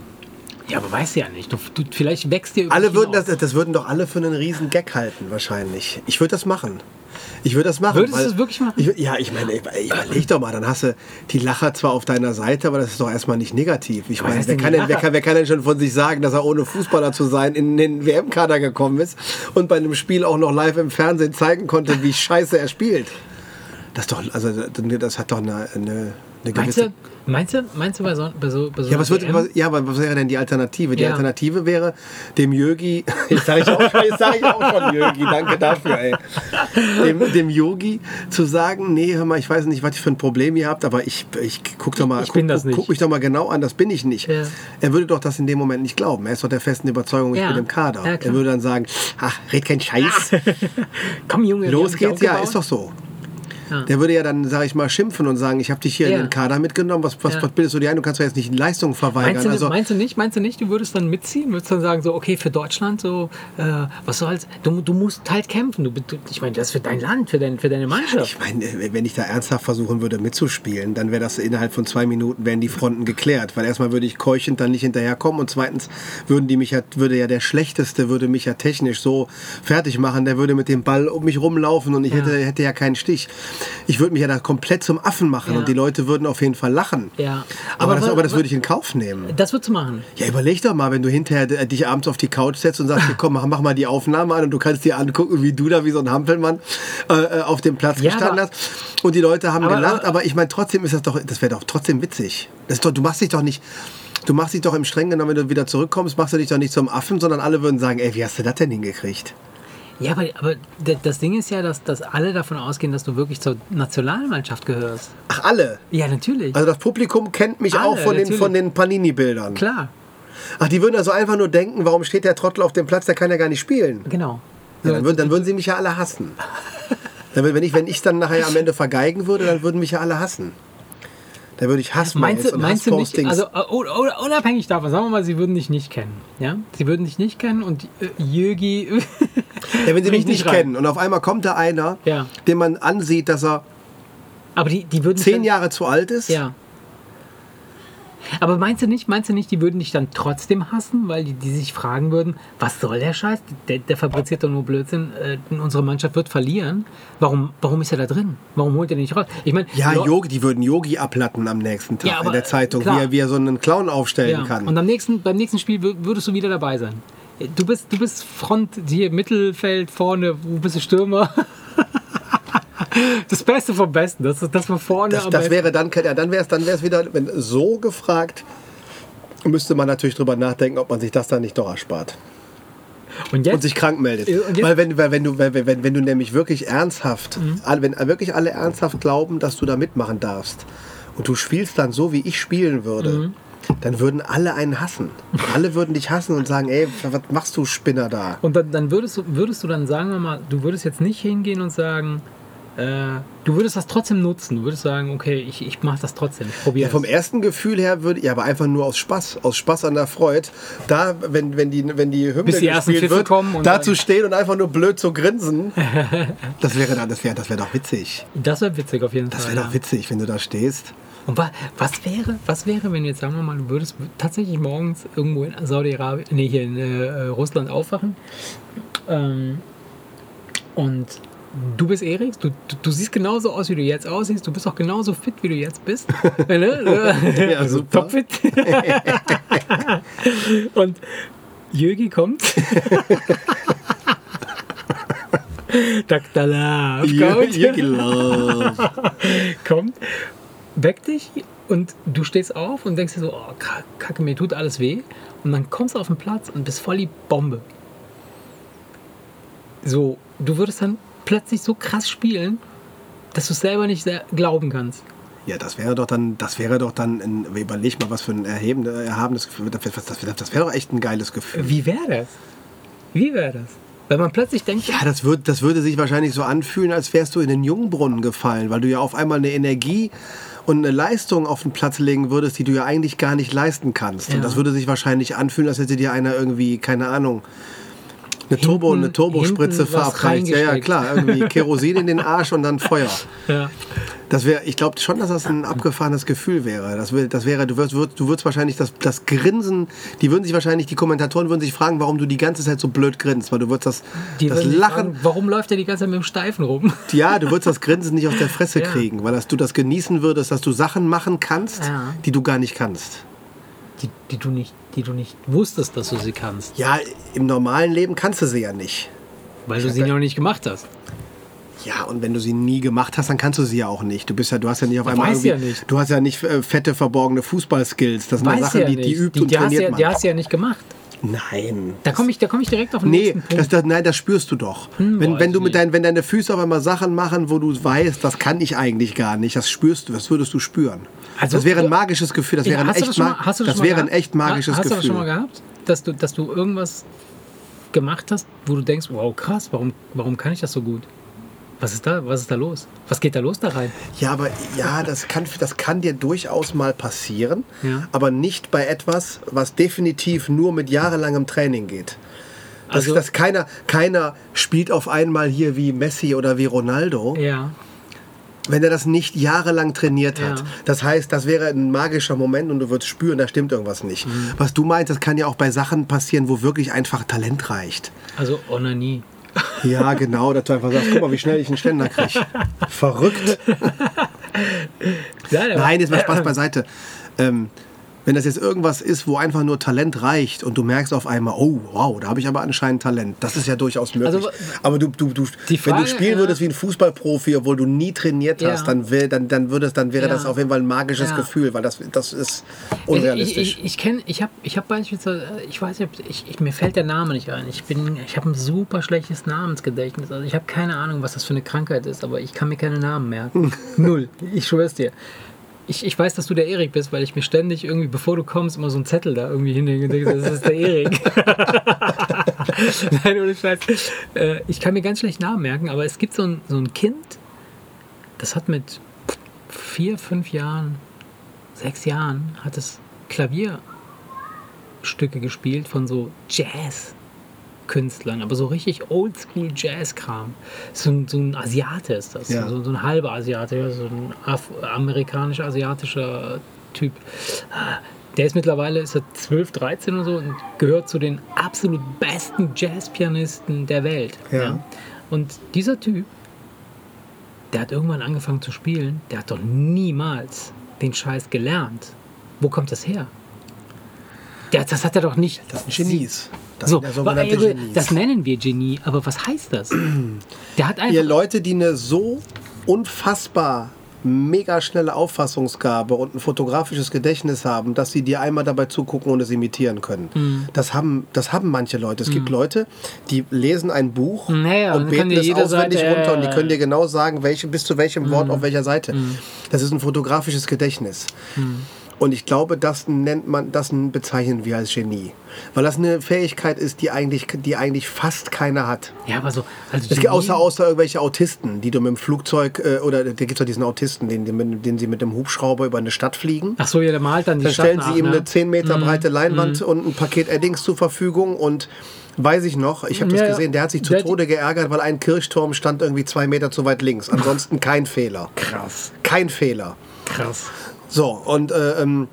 Ja, aber weißt du ja nicht. Du, du, vielleicht wächst dir. Alle würden das, das würden doch alle für einen riesen Gag halten, wahrscheinlich. Ich würde das machen. Ich würde das machen. Würdest du das wirklich machen? Ich, ja, ich meine, überleg doch mal, dann hast du die Lacher zwar auf deiner Seite, aber das ist doch erstmal nicht negativ. Ich meine, wer kann, denn, wer, kann, wer kann denn schon von sich sagen, dass er ohne Fußballer zu sein in den WM-Kader gekommen ist und bei einem Spiel auch noch live im Fernsehen zeigen konnte, wie scheiße er spielt? Das doch, also das hat doch eine, eine, eine gewisse du, meinst du, meinst du bei so, bei so, bei so ja, was, wird, was, ja, aber was wäre denn die Alternative? Die Ja. Alternative wäre dem Yogi, jetzt sage ich, auch schon- jetzt sag ich auch schon Yogi, danke dafür, ey. Dem, dem Yogi zu sagen, nee, hör mal, ich weiß nicht, was ihr für ein Problem ihr habt, aber ich, ich guck doch mal, Ich guck, das guck, guck mich doch mal genau an, das bin ich nicht. Ja. Er würde doch das in dem Moment nicht glauben. Er ist doch der festen Überzeugung, ich Ja. bin im Kader. Ja, er würde dann sagen, ach, red kein Scheiß. Komm, Junge, Los geht's, ja, ist doch so. Ja. Der würde ja dann, sage ich mal, schimpfen und sagen, ich habe dich hier Ja. in den Kader mitgenommen, was, was, Ja. was bildest du dir ein? Du kannst doch jetzt nicht Leistung verweigern. Meinst du, also, meinst du nicht? Meinst du nicht? Du würdest dann mitziehen? Würdest dann sagen so, okay, für Deutschland so, äh, was soll's? Du, du musst halt kämpfen. Du, du, ich meine, das ist für dein Land, für, dein, für deine Mannschaft. Ich meine, äh, wenn ich da ernsthaft versuchen würde mitzuspielen, dann wäre das innerhalb von zwei Minuten wären die Fronten geklärt. Weil erstmal würde ich keuchend dann nicht hinterherkommen und zweitens würden die mich ja, würde ja der Schlechteste würde mich ja technisch so fertig machen. Der würde mit dem Ball um mich rumlaufen und ich hätte, hätte ja keinen Stich. Ich würde mich ja da komplett zum Affen machen Ja. und die Leute würden auf jeden Fall lachen. Ja. Aber, Aber das, aber das würde ich in Kauf nehmen. Das würdest du machen. Ja, überleg doch mal, wenn du hinterher äh, dich abends auf die Couch setzt und sagst, komm, mach, mal die Aufnahme an und du kannst dir angucken, wie du da wie so ein Hampelmann äh, äh, auf dem Platz Ja, gestanden aber- hast. Und die Leute haben aber- gelacht, aber- ich meine, trotzdem ist das doch, das wäre doch trotzdem witzig. Das doch, du machst dich doch nicht, Du machst dich doch im streng genommen, wenn du wieder zurückkommst, machst du dich doch nicht zum Affen, sondern alle würden sagen, ey, wie hast du das denn hingekriegt? Ja, aber, aber das Ding ist ja, dass, dass alle davon ausgehen, dass du wirklich zur Nationalmannschaft gehörst. Ach, alle. Ja, natürlich. Also das Publikum kennt mich Alle, auch von den, von den Panini-Bildern. Klar, Ach, die würden also einfach nur denken, warum steht der Trottel auf dem Platz, der kann ja gar nicht spielen. genau. Ja, dann, würden, dann würden sie mich ja alle hassen. Dann, wenn ich wenn ich dann nachher am Ende vergeigen würde, dann würden mich ja alle hassen. Dann würde ich Hassmails Meinst du, und meinst du nicht, also äh, oder- oder unabhängig davon, sagen wir mal, sie würden dich nicht kennen. Ja? Sie würden dich nicht kennen und äh, Jögi. ja, wenn sie mich nicht rein. kennen und auf einmal kommt da einer, Ja. den man ansieht, dass er Aber die, die würden. zehn Jahre zu alt ist. Ja. Aber meinst du nicht, meinst du nicht, die würden dich dann trotzdem hassen, weil die, die sich fragen würden, was soll der Scheiß? Der, der fabriziert doch nur Blödsinn. Äh, unsere Mannschaft wird verlieren. Warum, warum ist er da drin? Warum holt er den nicht raus? Ich meine, Ja, Yogi, die würden Yogi ablatten am nächsten Tag Ja, aber, in der Zeitung, klar. wie er, wie er so einen Clown aufstellen ja. kann. Und am nächsten, beim nächsten Spiel wür- würdest du wieder dabei sein. Du bist, du bist Front, hier Mittelfeld, vorne, wo bist du Stürmer? Das Beste vom Besten, das, das war vorne Das, das wäre dann, ja, dann wäre es dann wär's wieder, wenn so gefragt, müsste man natürlich drüber nachdenken, ob man sich das dann nicht doch erspart Und jetzt? und sich krank meldet. Jetzt- Weil wenn, weil wenn, du, wenn, wenn, wenn du nämlich wirklich ernsthaft, Mhm. alle, wenn wirklich alle ernsthaft glauben, dass du da mitmachen darfst und du spielst dann so, wie ich spielen würde, Mhm. dann würden alle einen hassen. Alle würden dich hassen und sagen, ey, was machst du Spinner da? Und dann, dann würdest, du, würdest du dann, sagen wir mal, du würdest jetzt nicht hingehen und sagen, äh, du würdest das trotzdem nutzen. Du würdest sagen, okay, ich, ich mache das trotzdem, ich probiere Ja, vom ersten Gefühl her würde ich aber einfach nur aus Spaß, aus Spaß an der Freude, da, wenn, wenn, die, wenn die Hymne Bis die ersten gespielt wird, kommen und da zu stehen und einfach nur blöd zu grinsen, das wäre dann, das wäre, das wäre doch witzig. Das wäre witzig auf jeden Das Fall. wäre doch ja. witzig, wenn du da stehst. Und wa was wäre, was wäre, wenn jetzt, sagen wir mal, du würdest tatsächlich morgens irgendwo in Saudi-Arabien, nee, hier in äh, Russland aufwachen ähm, und du bist Erik, du, du, du siehst genauso aus, wie du jetzt aussiehst, du bist auch genauso fit, wie du jetzt bist. ne? Ja, also super. topfit. und Jögi kommt. Dr. Love kommt. Jürgen Love. kommt, weckt dich und du stehst auf und denkst dir so, oh, Ka- Kacke, mir tut alles weh. Und dann kommst du auf den Platz und bist voll die Bombe. So, du würdest dann plötzlich so krass spielen, dass du es selber nicht glauben kannst. Ja, das wäre doch dann, das wäre doch dann, ein, überleg mal, was für ein erheben, erhabenes Gefühl, das, das, das, das wäre doch echt ein geiles Gefühl. Wie wäre das? Wie wäre das? Wenn man plötzlich denkt, Ja, das, würd, das würde sich wahrscheinlich so anfühlen, als wärst du in den Jungbrunnen gefallen, weil du ja auf einmal eine Energie und eine Leistung auf den Platz legen würdest, die du ja eigentlich gar nicht leisten kannst. Ja. Und das würde sich wahrscheinlich anfühlen, als hätte dir einer irgendwie, keine Ahnung, eine Turbo, Hinten- eine Turbospritze verabreicht. Ja, ja, klar, irgendwie Kerosin in den Arsch und dann Feuer. ja, Das wäre, ich glaube schon, dass das ein abgefahrenes Gefühl wäre. Das, wär, das wäre, du würdest, du würdest wahrscheinlich das, das Grinsen, die würden sich wahrscheinlich, die Kommentatoren würden sich fragen, warum du die ganze Zeit so blöd grinst, weil du würdest das, die das Lachen, fragen, warum läuft der die ganze Zeit mit dem Steifen rum? ja, du würdest das Grinsen nicht aus der Fresse Ja. kriegen, weil das, du das genießen würdest, dass du Sachen machen kannst, Ja. die du gar nicht kannst. Die, die, du nicht, die du nicht wusstest, dass du sie kannst, Ja, im normalen Leben kannst du sie ja nicht. weil du sie noch nicht gemacht hast. Ja, und wenn du sie nie gemacht hast, dann kannst du sie ja auch nicht. Du bist ja, du hast ja nicht auf einmal ja nicht. du hast ja nicht äh, fette verborgene Fußballskills. Das sind Weiß Sachen, ja die, die übt die, und die hast trainiert ja, man. Die hast du ja nicht gemacht. Nein. Da komme ich, da komm ich direkt auf den Nee, nächsten Punkt. das, das, nein, das spürst du doch. Hm, wenn, wenn, du mit dein, wenn deine Füße auf einmal Sachen machen, wo du weißt, das kann ich eigentlich gar nicht, das spürst du, das würdest du spüren. Also, das wäre ein magisches Gefühl, das wäre ein hast du echt, das schon mal, hast das das schon mal wäre ein gehabt? echt magisches hast du das Gefühl. schon mal gehabt, dass du, dass du irgendwas gemacht hast, wo du denkst, wow, krass, warum, warum kann ich das so gut? Was ist da, was ist da los? Was geht da los da rein? Ja, aber ja, das kann, das kann dir durchaus mal passieren, Ja. aber nicht bei etwas, was definitiv nur mit jahrelangem Training geht. Das, Also- das keiner, keiner spielt auf einmal hier wie Messi oder wie Ronaldo, Ja, wenn er das nicht jahrelang trainiert hat. Ja. Das heißt, das wäre ein magischer Moment und du würdest spüren, da stimmt irgendwas nicht. Mhm. Was du meinst, das kann ja auch bei Sachen passieren, wo wirklich einfach Talent reicht. also Onanie. Ja, genau, dass du einfach sagst, guck mal, wie schnell ich einen Ständer kriege. Verrückt. Nein, jetzt mal Spaß beiseite. Ähm, Wenn das jetzt irgendwas ist, wo einfach nur Talent reicht und du merkst auf einmal, oh wow, da habe ich aber anscheinend Talent. Das ist ja durchaus möglich. Also, aber du, du, du Die wenn Frage, du spielen ja. würdest wie ein Fußballprofi, obwohl du nie trainiert Ja. hast, dann, wär, dann, dann, würdest, dann wäre Ja. das auf jeden Fall ein magisches Ja. Gefühl, weil das, das ist Ich, unrealistisch. ich, ich kenne, ich habe ich hab beispielsweise, ich weiß nicht, ich, ich, mir fällt der Name nicht ein. Ich bin, ich habe ein super schlechtes Namensgedächtnis. Also ich habe keine Ahnung, was das für eine Krankheit ist, aber ich kann mir keine Namen merken. Null. Ich schwör's dir. Ich, ich weiß, dass du der Erik bist, weil ich mir ständig irgendwie, bevor du kommst, immer so einen Zettel da irgendwie hinlege und denke, das ist der Erik. Nein, ohne Scheiß. Äh, ich kann mir ganz schlecht Namen merken, aber es gibt so ein, so ein Kind, das hat mit vier, fünf Jahren, sechs Jahren, hat es Klavierstücke gespielt von so Jazz-Künstlern, aber so richtig Oldschool-Jazz-Kram. So, ein- so ein Asiate ist das, Ja. so, so ein halber Asiate, ja, so ein amerikanisch-asiatischer Typ. Der ist mittlerweile ist er 12, 13 oder so und gehört zu den absolut besten Jazzpianisten der Welt. Ja. Und dieser Typ, der hat irgendwann angefangen zu spielen, der hat doch niemals den Scheiß gelernt. Wo kommt das her? Der, das hat er doch nicht. das sind Genies. Das so, Genies. das nennen wir Genie, aber was heißt das? Der hat einfach. Ihr Leute, die eine so unfassbar mega schnelle Auffassungsgabe und ein fotografisches Gedächtnis haben, dass sie dir einmal dabei zugucken und es imitieren können. Mhm. Das, haben, das haben manche Leute. Es gibt Leute, die lesen ein Buch Naja, und beten jede auswendig Seite, runter und die äh, können dir genau sagen, welche, bis zu welchem Mhm. Wort auf welcher Seite. Das ist ein fotografisches Gedächtnis. Mhm. Und ich glaube, das nennt man, das bezeichnen wir als Genie. Weil das eine Fähigkeit ist, die eigentlich, die eigentlich fast keiner hat. ja, aber so. Also Es gibt außer, außer irgendwelche Autisten, die du mit dem Flugzeug, äh, oder da gibt es ja diesen Autisten, den, den, den sie mit dem Hubschrauber über eine Stadt fliegen. Ach so, ja, der malt dann die Dann Stadt stellen nach, sie ihm ne? eine 10 Meter breite Leinwand und ein Paket Eddings zur Verfügung und weiß ich noch, ich habe das Ja, ja. gesehen, der hat sich zu Tode geärgert, weil ein Kirchturm stand irgendwie zwei Meter zu weit links. Ansonsten kein Fehler. Krass, Kein Fehler. krass. So, und äh, ähm,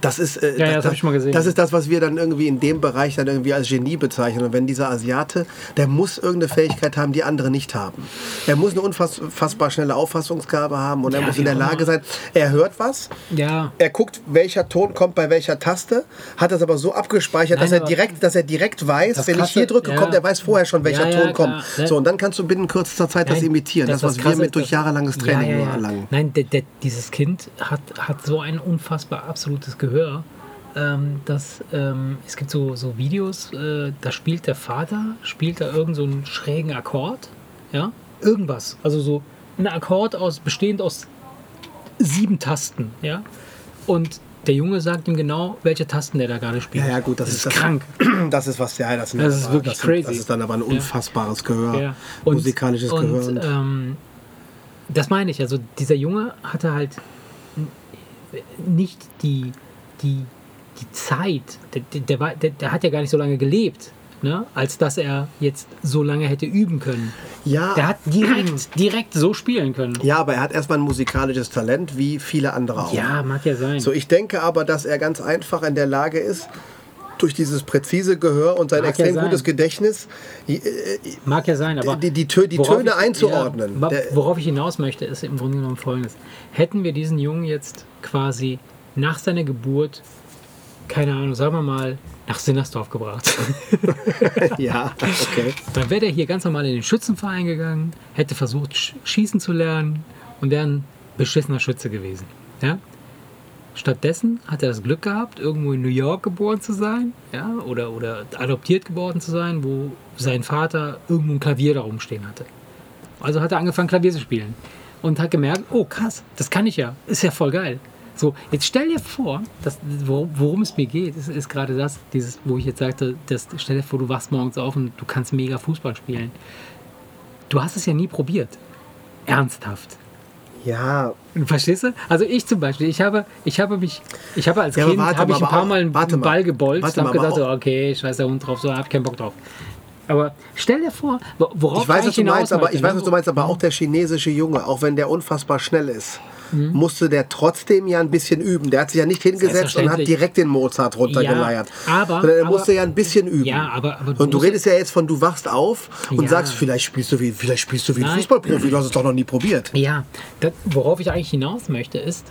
das ist, äh, Ja, ja, das ich gesehen. das ist das, was wir dann irgendwie in dem Bereich dann irgendwie als Genie bezeichnen. Und wenn dieser Asiate, der muss irgendeine Fähigkeit haben, die andere nicht haben. Er muss eine unfassbar schnelle Auffassungsgabe haben und er Ja, muss wie in der auch Lage sein, er hört was, Ja, er guckt, welcher Ton kommt bei welcher Taste, hat das aber so abgespeichert, Nein, dass, er direkt, dass er direkt weiß, Das wenn ich Krasse- hier drücke, kommt, er weiß vorher schon, welcher Ton kommt. So, und dann kannst du binnen kürzester Zeit das Nein, imitieren. Das, was, wir mit durch das- jahrelanges Training ja, erlangen. Nein, der, der, dieses Kind hat, hat so ein unfassbar absolutes Gehör, ähm, dass ähm, es gibt so, so Videos, äh, da spielt der Vater, spielt da irgend so einen schrägen Akkord, ja, irgendwas, also so ein Akkord aus, bestehend aus sieben Tasten, ja, und der Junge sagt ihm genau, welche Tasten der da gerade spielt. Ja, ja, gut, das, ist, das, krank. Das ist was, ja, das, sind Das ist aber- wirklich das sind- crazy. Das ist dann aber ein Ja. unfassbares Gehör, Ja. musikalisches und, Gehör. Und, Und, ähm, das meine ich. Also dieser Junge hatte halt nicht die, die, die Zeit. Der, der, der, der, hat ja gar nicht so lange gelebt, ne? als dass er jetzt so lange hätte üben können. ja, Der hat direkt, direkt so spielen können. ja, aber er hat erstmal ein musikalisches Talent, wie viele andere auch. Ja, mag ja sein. So, ich denke aber, dass er ganz einfach in der Lage ist, durch dieses präzise Gehör und sein Mag ja extrem sein. gutes Gedächtnis äh, Mag ja sein, aber die, die, Tö- die Töne ich- einzuordnen. Ja, worauf ich hinaus möchte, ist im Grunde genommen folgendes. Hätten wir diesen Jungen jetzt quasi nach seiner Geburt, keine Ahnung, sagen wir mal, nach Sinnersdorf gebracht, ja, okay. dann wäre der hier ganz normal in den Schützenverein gegangen, hätte versucht, sch- schießen zu lernen und wäre ein beschissener Schütze gewesen. Ja? Stattdessen hat er das Glück gehabt, irgendwo in New York geboren zu sein, ja, oder, oder adoptiert geworden zu sein, wo sein Vater irgendwo ein Klavier da rumstehen hatte. Also hat er angefangen, Klavier zu spielen. Und hat gemerkt, oh krass, das kann ich ja. Ist ja voll geil. So, jetzt stell dir vor, dass, wor- worum es mir geht, ist, ist gerade das, dieses, wo ich jetzt sagte, das, stell dir vor, du wachst morgens auf und du kannst mega Fußball spielen. Du hast es ja nie probiert. Ernsthaft. Ja, Verstehst du? Also ich zum Beispiel, ich habe, ich habe mich, ich habe als Ja, Kind habe ich ein paar Mal einen mal. Ball gebolzt und habe gesagt, so, okay, scheiß der Hund drauf, so, hab keinen Bock drauf. Aber stell dir vor, wo- worauf ich weiß, was du meinst, aber ich weiß, ne? was du meinst, aber auch der chinesische Junge, auch wenn der unfassbar schnell ist, Mhm. musste der trotzdem ja ein bisschen üben. Der hat sich ja nicht hingesetzt und hat direkt den Mozart runtergeleiert. Ja, aber- sondern er aber- musste ja ein bisschen üben. Ja, aber- aber du und du redest ja jetzt von, du wachst auf und Ja. sagst, vielleicht spielst du wie, vielleicht spielst du wie ein Nein. Fußballprofi, du hast es doch noch nie probiert. Ja, das, worauf ich eigentlich hinaus möchte, ist,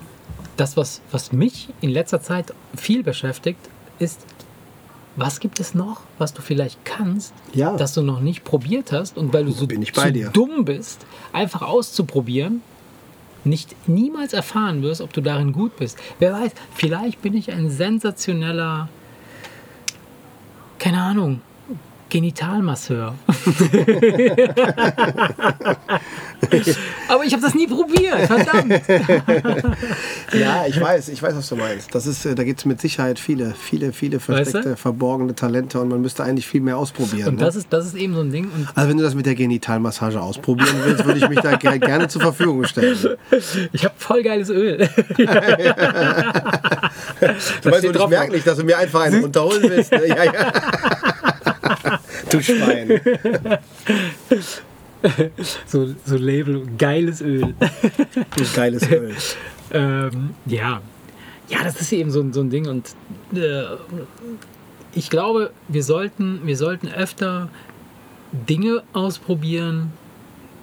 das, was, was mich in letzter Zeit viel beschäftigt, ist, was gibt es noch, was du vielleicht kannst, Ja. das du noch nicht probiert hast und weil du so Bin ich bei dir. dumm bist, einfach auszuprobieren, nicht niemals erfahren wirst, ob du darin gut bist. Wer weiß, vielleicht bin ich ein sensationeller, keine Ahnung, Genitalmasseur. Aber ich habe das nie probiert, verdammt. Ja, ich weiß, ich weiß, was du meinst. Das ist, äh, da gibt es mit Sicherheit viele, viele, viele versteckte, du? verborgene Talente und man müsste eigentlich viel mehr ausprobieren. Und ne? das ist, das ist eben so ein Ding. Also wenn du das mit der Genitalmassage ausprobieren willst, würde ich mich da ge- gerne zur Verfügung stellen. ich habe voll geiles Öl. Du weißt, und ich merke nicht, dass du mir einfach einen runterholen willst. Ne? Ja, ja. Du Schwein. so, so Label, geiles Öl. Geiles Öl. ähm, ja. Ja, das ist eben so, ein- so ein Ding. Und äh, ich glaube, wir sollten, wir sollten öfter Dinge ausprobieren,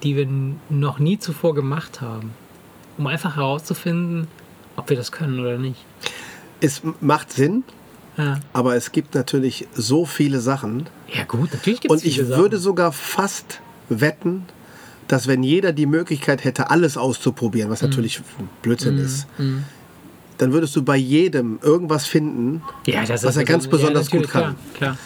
die wir noch nie zuvor gemacht haben. Um einfach herauszufinden, ob wir das können oder nicht. Es macht Sinn, Ja, aber es gibt natürlich so viele Sachen. ja gut, natürlich gibt es Und ich würde sogar fast wetten, dass wenn jeder die Möglichkeit hätte, alles auszuprobieren, Mhm. was natürlich Blödsinn ist, dann würdest du bei jedem irgendwas finden, ja, was er ganz besonders gut natürlich, kann. Klar, klar.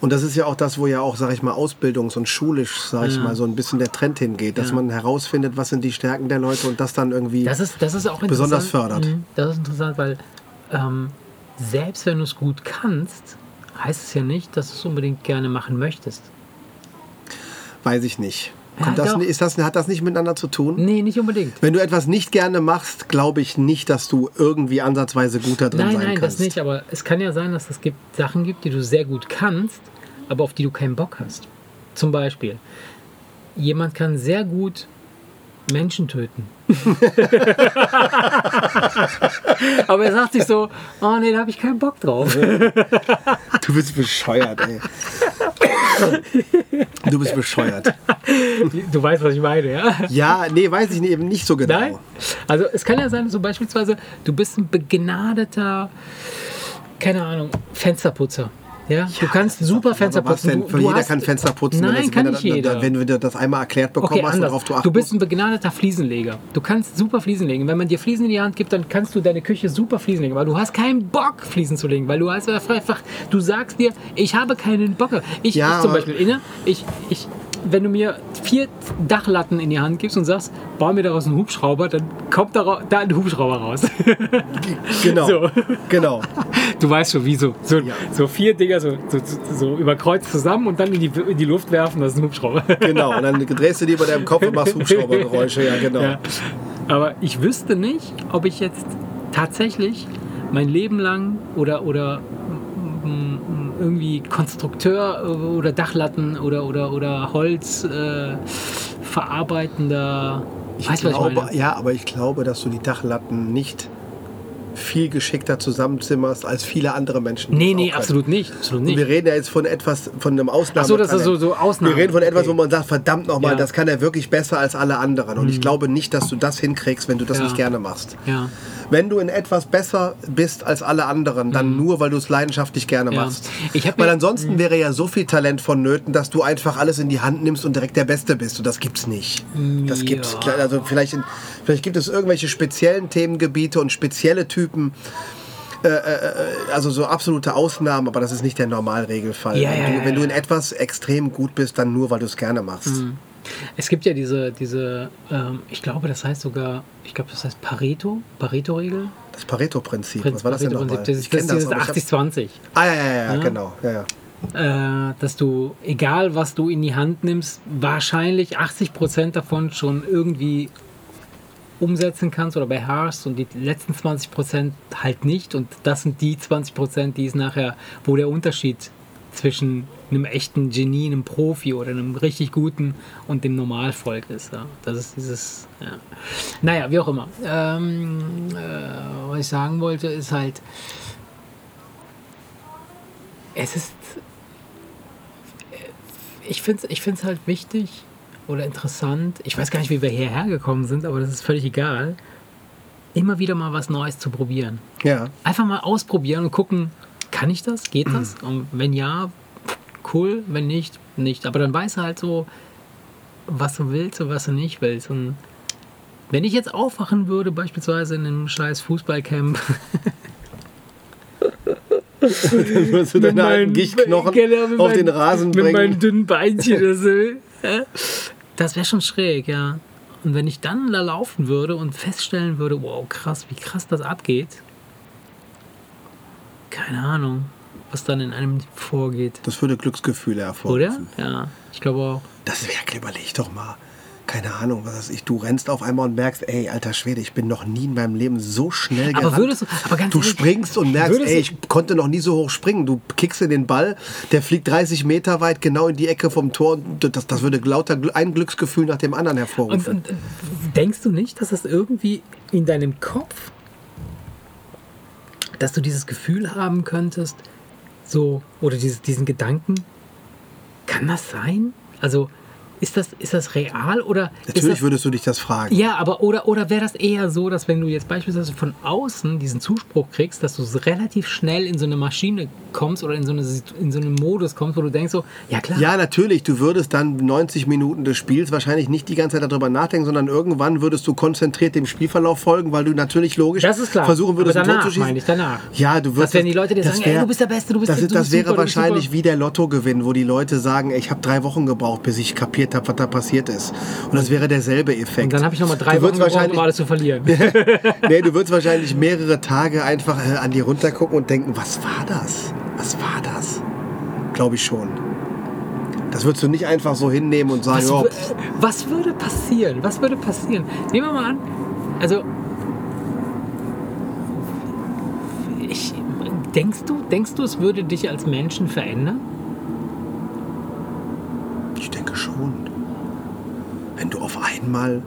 Und das ist ja auch das, wo ja auch, sag ich mal, ausbildungs- und schulisch, sag ich mal, so ein bisschen der Trend hingeht, dass Ja. man herausfindet, was sind die Stärken der Leute und das dann irgendwie. Das ist, das ist auch Besonders fördert. Mhm, Das ist interessant, weil ähm, selbst wenn du es gut kannst, heißt es ja nicht, dass du es unbedingt gerne machen möchtest. weiß ich nicht. Ja, das, ist das, hat das nicht miteinander zu tun? Nee, nicht unbedingt. Wenn du etwas nicht gerne machst, glaube ich nicht, dass du irgendwie ansatzweise gut da drin Nein, sein nein, kannst. das nicht. Aber es kann ja sein, dass es gibt Sachen gibt, die du sehr gut kannst, aber auf die du keinen Bock hast. Zum Beispiel, jemand kann sehr gut Menschen töten. aber er sagt sich so, oh nee, da habe ich keinen Bock drauf. Du bist bescheuert, ey. Du bist bescheuert. Du weißt, was ich meine, ja? Ja, nee, weiß ich eben nicht so genau. Nein? Also es kann ja sein, so beispielsweise, du bist ein begnadeter, keine Ahnung, Fensterputzer. Ja, du kannst super Fenster putzen. denn? Für du jeder hast, kann Fenster putzen. Nein, wenn, das, kann wenn, nicht er- jeder. Wenn du das einmal erklärt bekommen Okay, hast, worauf du achten Du bist ein begnadeter Fliesenleger. Du kannst super Fliesen legen. Wenn man dir Fliesen in die Hand gibt, dann kannst du deine Küche super Fliesen legen. Aber du hast keinen Bock, Fliesen zu legen. Weil du hast einfach, du sagst dir, ich habe keinen Bock. Ich, Ja, ich zum Beispiel, Inne, ich, ich, wenn du mir vier Dachlatten in die Hand gibst und sagst, bau mir daraus einen Hubschrauber, dann kommt da, da ein Hubschrauber raus. Genau, So. genau. Du weißt schon, wie so. So, Ja. so vier Dinger so, so, so überkreuzt zusammen und dann in die, in die Luft werfen, das ist ein Hubschrauber. Genau, und dann drehst du die über deinem Kopf und machst Hubschraubergeräusche, ja genau. Ja. Aber ich wüsste nicht, ob ich jetzt tatsächlich mein Leben lang oder, oder irgendwie Konstrukteur oder Dachlatten oder, oder, oder Holz äh, verarbeitender. Ich weißt ich glaube, meine? ja, aber ich glaube, dass du die Dachlatten nicht viel geschickter zusammenzimmerst als viele andere Menschen. Nee, nee, können. absolut nicht. Absolut Und nicht. wir reden ja jetzt von etwas, von einem Ausnahme. Ach so, das ist so- so Ausnahmen. Wir reden von etwas, Okay. wo man sagt, verdammt nochmal, Ja. Mhm. das kann er wirklich besser als alle anderen. Und ich glaube nicht, dass du das hinkriegst, wenn du das Ja. nicht gerne machst. Ja. Wenn du in etwas besser bist als alle anderen, dann nur, weil du es leidenschaftlich gerne Mhm. Machst. Ich hab weil ansonsten wäre ja so viel Talent vonnöten, dass du einfach alles in die Hand nimmst und direkt der Beste bist. Und das gibt's nicht. Das gibt's. Also vielleicht, in, vielleicht gibt es irgendwelche speziellen Themengebiete und spezielle Typen. Äh, äh, äh, Also so absolute Ausnahmen, aber das ist nicht der Normalregelfall. Ja, wenn, du, wenn du in etwas extrem gut bist, dann nur, weil du es gerne machst. Es gibt ja diese, diese ähm, ich glaube, das heißt sogar, ich glaube, das heißt Pareto, Pareto-Regel. Das Pareto-Prinzip, Prinz- was war das denn nochmal? Das ist, dieses aber ich hab's- 80-20. Ah, ja, ja, ja, Ja. genau. Ja, ja. äh, dass du, egal was du in die Hand nimmst, wahrscheinlich 80% davon schon irgendwie umsetzen kannst oder beherrschst und die letzten 20% halt nicht. Und das sind die 20%, die es nachher, wo der Unterschied zwischen einem echten Genie, einem Profi oder einem richtig guten und dem Normalvolk ist. Ja. Das ist dieses, ja. Naja, wie auch immer. Ähm, äh, was ich sagen wollte, ist halt, es ist ich finde es ich find's halt wichtig oder interessant. Ich weiß gar nicht, wie wir hierher gekommen sind, aber das ist völlig egal. immer wieder mal was Neues zu probieren. Ja. Einfach mal ausprobieren und gucken, kann ich das? Geht das? Und wenn ja, cool, wenn nicht, nicht. Aber dann weißt du halt so, was du willst und was du nicht willst. Und wenn ich jetzt aufwachen würde, beispielsweise in einem scheiß Fußballcamp, Dann würdest du deine alten Gichtknochen Genau, auf den Rasen Mit meinen bringen. dünnen Beinchen oder so. Das wäre schon schräg, ja. Und wenn ich dann da laufen würde und feststellen würde, wow, krass, wie krass das abgeht. Keine Ahnung, was dann in einem vorgeht. Das würde Glücksgefühle Oder? hervorrufen. Ja, ich glaube auch. Das wäre, überleg doch mal. Keine Ahnung, was weiß ich. Du rennst auf einmal und merkst, ey, alter Schwede, ich bin noch nie in meinem Leben so schnell Aber gerannt. würdest du- aber ganz du ehrlich, springst und merkst, ey, ich konnte noch nie so hoch springen. Du kickst in den Ball, der fliegt 30 Meter weit genau in die Ecke vom Tor. Und das, das würde lauter ein Glücksgefühl nach dem anderen Und, hervorrufen. und äh, denkst du nicht, dass das irgendwie in deinem Kopf, dass du dieses Gefühl haben könntest, so, oder dieses, diesen Gedanken, kann das sein? Also, ist das, ist das real oder Natürlich das, würdest du dich das fragen. ja, aber oder, oder wäre das eher so, dass wenn du jetzt beispielsweise von außen diesen Zuspruch kriegst, dass du relativ schnell in so eine Maschine kommst oder in so, eine, in so einen Modus kommst, wo du denkst so, ja klar, Ja, natürlich. Du würdest dann 90 Minuten des Spiels wahrscheinlich nicht die ganze Zeit darüber nachdenken, sondern irgendwann würdest du konzentriert dem Spielverlauf folgen, weil du natürlich logisch das ist klar. versuchen würdest, aber danach zu schießen. meine ich, danach. Ja, du wirst Das werden die Leute das sagen, ey, du bist der Beste, du bist das, du das bist wäre super, wahrscheinlich wie der Lottogewinn, wo die Leute sagen, ey, ich habe drei Wochen gebraucht, bis ich kapiert habe, was da passiert ist. Und das wäre derselbe Effekt. Und dann habe ich nochmal drei Wochen gebraucht, um alles zu verlieren. nee, du würdest wahrscheinlich mehrere Tage einfach äh, an dir runtergucken und denken, was war das? Was war das? Glaube ich schon. Das würdest du nicht einfach so hinnehmen und sagen, Was, was würde passieren? Was würde passieren? Nehmen wir mal an, also ich, denkst du, denkst du, es würde dich als Menschen verändern? ich denke schon. Wenn du auf einmal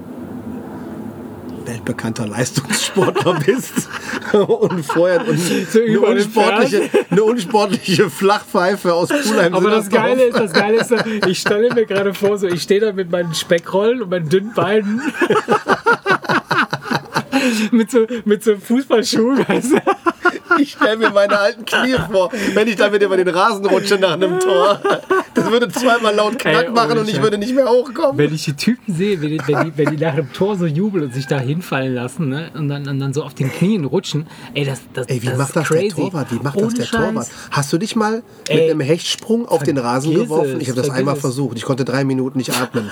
weltbekannter Leistungssportler bist und vorher und So eine, unsportliche, eine unsportliche Flachpfeife aus Pulheim Aber das Geile ist, das Geile ist, ich stelle mir gerade vor, so ich stehe da mit meinen Speckrollen und meinen dünnen Beinen. mit so, mit so Fußballschuhen, weißt du? Ich stelle mir meine alten Knie vor, wenn ich damit über den Rasen rutsche nach einem Tor. Das würde zweimal laut Knack Ey, machen und ich würde nicht mehr hochkommen. Wenn ich die Typen sehe, wenn die, wenn die, wenn die nach dem Tor so jubeln und sich da hinfallen lassen ne? und, dann, und dann so auf den Knien rutschen, ey, das, das, Ey, wie das macht ist das crazy. der Torwart? Wie macht Ohne das der Scheiß. Torwart? Hast du dich mal Ey, mit einem Hechtsprung auf den Rasen geworfen? Ich habe das einmal es. versucht. Ich konnte drei Minuten nicht atmen.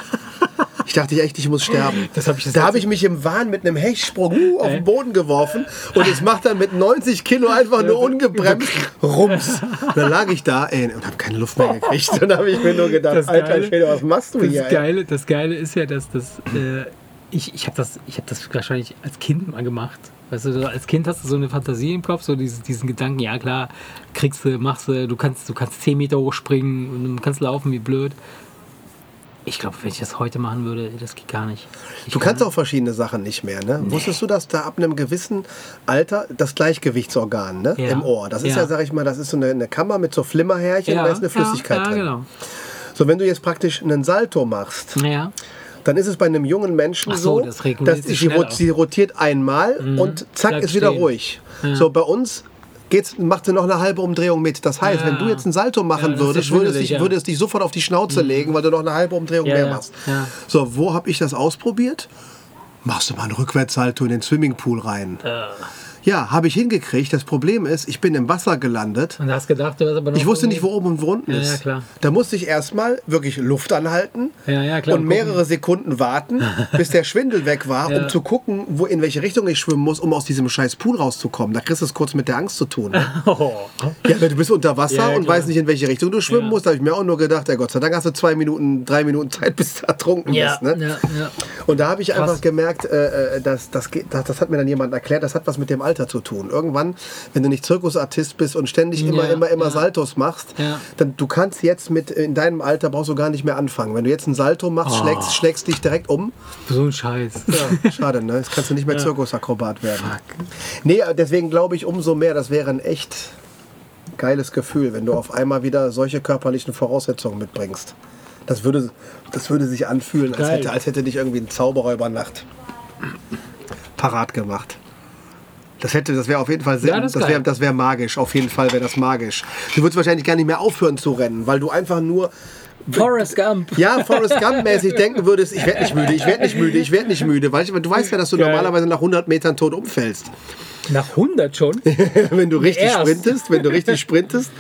Ich dachte echt, ich muss sterben. Das hab ich das da habe ich mich im Wahn mit einem Hechtsprung uh, auf den Boden geworfen und es macht dann mit 90 Kilo einfach nur ungebremst Rums. Und dann lag ich da ey, und habe keine Luft mehr gekriegt. Und da habe ich mir nur gedacht, Das alter Geile- Schwede, was machst du Das hier? ey? Geile, das Geile ist ja, dass das. Äh, ich ich habe das, ich hab das wahrscheinlich als Kind mal gemacht. Weißt du, als Kind hast du so eine Fantasie im Kopf, so dieses, diesen Gedanken, ja klar, kriegst du, machst du, du kannst, du kannst 10 Meter hochspringen und du kannst laufen wie blöd. Ich glaube, wenn ich das heute machen würde, das geht gar nicht. Ich Du kannst kann- auch verschiedene Sachen nicht mehr. Ne? Wusstest du, dass da ab einem gewissen Alter das Gleichgewichtsorgan ne? Ja. im Ohr, das ist Ja. ja, sag ich mal, das ist so eine, eine Kammer mit so Flimmerhärchen, da ist eine Flüssigkeit ja, ja, drin. genau. So, wenn du jetzt praktisch einen Salto machst, Ja, dann ist es bei einem jungen Menschen Ach so, so, das dass sie, sie rotiert einmal und zack Bleibt ist wieder stehen. ruhig. So, bei uns geht's, macht sie noch eine halbe Umdrehung mit. Das heißt, Ja. wenn du jetzt einen Salto Ja, machen ist würdest, ja würde es, dich, ja. würde es dich sofort auf die Schnauze legen, weil du noch eine halbe Umdrehung Ja, mehr ja, machst. ja. So, wo habe ich das ausprobiert? Machst du mal einen Rückwärtssalto in den Swimmingpool rein. Äh. Ja, habe ich hingekriegt. Das Problem ist, ich bin im Wasser gelandet. und hast gedacht, du hast aber noch. Ich wusste nicht, wo oben und wo unten Ja, ist. ja, klar. Da musste ich erstmal wirklich Luft anhalten Ja, ja, klar, und mehrere Sekunden warten, bis der Schwindel weg war, Ja. um zu gucken, wo, in welche Richtung ich schwimmen muss, um aus diesem scheiß Pool rauszukommen. Da kriegst du es kurz mit der Angst zu tun. Ne? Oh. Ja, du bist unter Wasser und weißt nicht, in welche Richtung du schwimmen musst. Da habe ich mir auch nur gedacht, ja Gott sei Dank hast du zwei Minuten, drei Minuten Zeit, bis du ertrunken bist. Ne? Und da habe ich Krass. einfach gemerkt, äh, äh, dass, das, geht- das, das hat mir dann jemand erklärt, das hat was mit dem Alter zu tun. Irgendwann, wenn du nicht Zirkusartist bist und ständig immer, Ja, immer, immer ja. Saltos machst, Ja. dann du kannst jetzt mit in deinem Alter brauchst du gar nicht mehr anfangen. Wenn du jetzt einen Salto machst, Oh. schlägst, schlägst dich direkt um. So ein Scheiß. Schade, ne? Jetzt kannst du nicht mehr Zirkusakrobat werden. Nee, deswegen glaube ich umso mehr, das wäre ein echt geiles Gefühl, wenn du auf einmal wieder solche körperlichen Voraussetzungen mitbringst. Das würde, das würde sich anfühlen, als Geil. hätte, als hätte dich irgendwie ein Zauberer über Nacht parat gemacht. Das hätte, das wäre auf jeden Fall Sinn. Ja, das das wäre das wär magisch. Auf jeden Fall wäre das magisch. Du würdest wahrscheinlich gar nicht mehr aufhören zu rennen, weil du einfach nur Forrest Gump. ja, Forrest Gump-mäßig denken würdest, ich werde nicht müde, ich werde nicht müde, ich werde nicht müde. Weil ich, du weißt ja, dass du Geil. normalerweise nach 100 Metern tot umfällst. Nach 100 schon? wenn du richtig Erst. sprintest, wenn du richtig sprintest,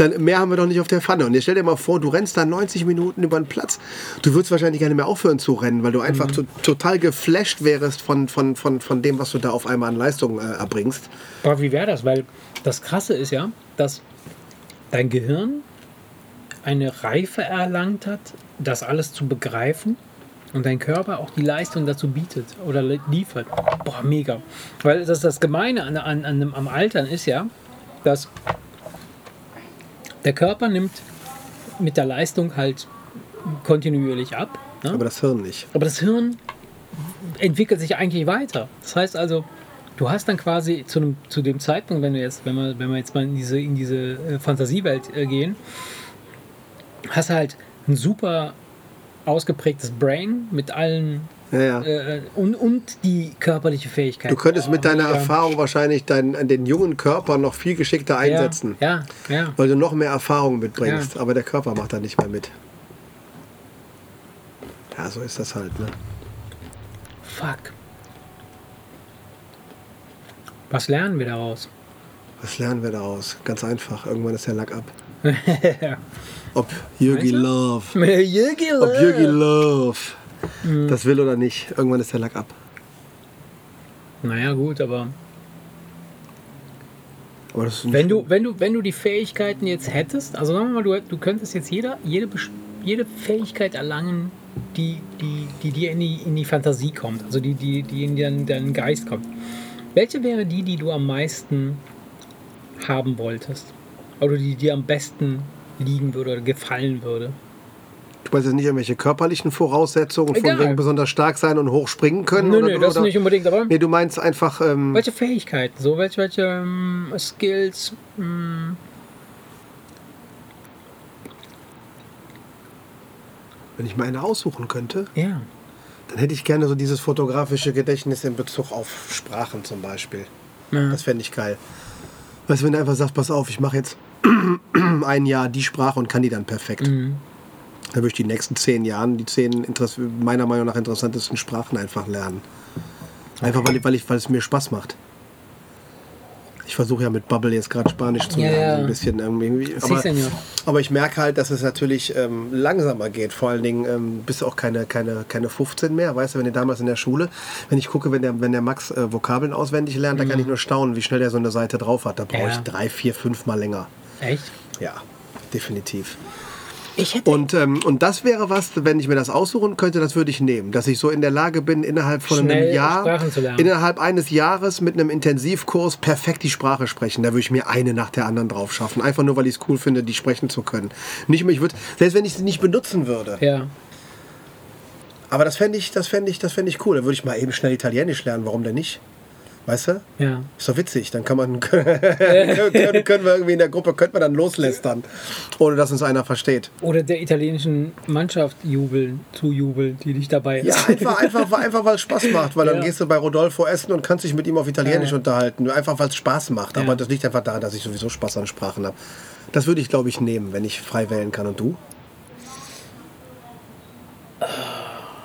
dann mehr haben wir doch nicht auf der Pfanne. Und jetzt stell dir mal vor, du rennst da 90 Minuten über den Platz. Du würdest wahrscheinlich gar nicht mehr aufhören zu rennen, weil du einfach Mhm. to total geflasht wärst von, von, von, von dem, was du da auf einmal an Leistung äh, erbringst. Aber wie wäre das? Weil das Krasse ist ja, dass dein Gehirn eine Reife erlangt hat, das alles zu begreifen und dein Körper auch die Leistung dazu bietet oder li- liefert. Boah, mega. Weil das, das Gemeine an, an, an, am Altern ist ja, dass der Körper nimmt mit der Leistung halt kontinuierlich ab. Ne? Aber das Hirn nicht. Aber das Hirn entwickelt sich eigentlich weiter. Das heißt also, du hast dann quasi zu, einem, zu dem Zeitpunkt, wenn wir jetzt, wenn wir, wenn wir jetzt mal in diese, in diese äh, Fantasiewelt äh, gehen, hast halt ein super ausgeprägtes Brain mit allen Ja, ja. äh, und, und die körperliche Fähigkeit. Du könntest mit deiner mega. Erfahrung wahrscheinlich deinen, den jungen Körper noch viel geschickter einsetzen. Ja, ja, ja. Weil du noch mehr Erfahrung mitbringst. Ja. Aber der Körper macht da nicht mehr mit. Ja, so ist das halt. Ne? Fuck. Was lernen wir daraus? Was lernen wir daraus? Ganz einfach. Irgendwann ist der Lack ab. Ob Jürgi? Love. Jürgi Ob Jürgi Love Mhm. das will oder nicht. Irgendwann ist der Lack ab. Naja, gut, aber Aber Wenn du, wenn du, wenn du die Fähigkeiten jetzt hättest, also sagen wir mal, du, du könntest jetzt jeder, jede, jede Fähigkeit erlangen, die, die, die dir in die, in die Fantasie kommt, also die, die, die in deinen, deinen Geist kommt. Welche wäre die, die du am meisten haben wolltest? Oder die dir am besten liegen würde oder gefallen würde? Du meinst jetzt nicht irgendwelche körperlichen Voraussetzungen, von Egal. wegen besonders stark sein und hoch springen können? Nö, oder, nö, das oder, nicht unbedingt, aber Nee, du meinst einfach, ähm, welche Fähigkeiten, so welche, welche ähm, Skills, ähm, wenn ich mir eine aussuchen könnte, ja. dann hätte ich gerne so dieses fotografische Gedächtnis in Bezug auf Sprachen zum Beispiel. ja. Das fände ich geil. Weißt du, wenn du einfach sagst, pass auf, ich mache jetzt ein Jahr die Sprache und kann die dann perfekt. Mhm. Dann würde ich die nächsten zehn Jahren die zehn meiner Meinung nach interessantesten Sprachen einfach lernen. Einfach weil, weil, ich, weil es mir Spaß macht. Ich versuche ja mit Bubble jetzt gerade Spanisch zu lernen, ja. so ein bisschen irgendwie. Aber, aber ich merke halt, dass es natürlich ähm, langsamer geht. Vor allen Dingen ähm, bist du auch keine, keine, keine 15 mehr. Weißt du, wenn ihr damals in der Schule, wenn ich gucke, wenn der, wenn der Max äh, Vokabeln auswendig lernt, da kann ich nur staunen, wie schnell er so eine Seite drauf hat. Da brauche Mhm. Ja. ich drei, vier, fünf Mal länger. Echt? Ja, definitiv. Ich hätte Und, ähm, und das wäre was, wenn ich mir das aussuchen könnte, das würde ich nehmen. Dass ich so in der Lage bin, innerhalb von Schnell einem Jahr, innerhalb eines Jahres mit einem Intensivkurs perfekt die Sprache sprechen. Da würde ich mir eine nach der anderen drauf schaffen. Einfach nur, weil ich es cool finde, die sprechen zu können. Nicht, mehr- ich würde, selbst wenn ich sie nicht benutzen würde. ja. Aber das fände ich, das fände ich, das fände ich cool. Da würde ich mal eben schnell Italienisch lernen. Warum denn nicht? Weißt du? Ja. Ist doch witzig, dann kann man können, können wir irgendwie in der Gruppe könnte man dann loslästern, ohne dass uns einer versteht. Oder der italienischen Mannschaft jubeln, zujubeln, die nicht dabei ist. Ja, einfach, einfach, einfach weil es Spaß macht, weil dann Ja. gehst du bei Rodolfo essen und kannst dich mit ihm auf Italienisch Ja. unterhalten. Einfach weil es Spaß macht. Aber Ja. das liegt einfach daran, dass ich sowieso Spaß an Sprachen habe. Das würde ich, glaube ich, nehmen, wenn ich frei wählen kann. Und du?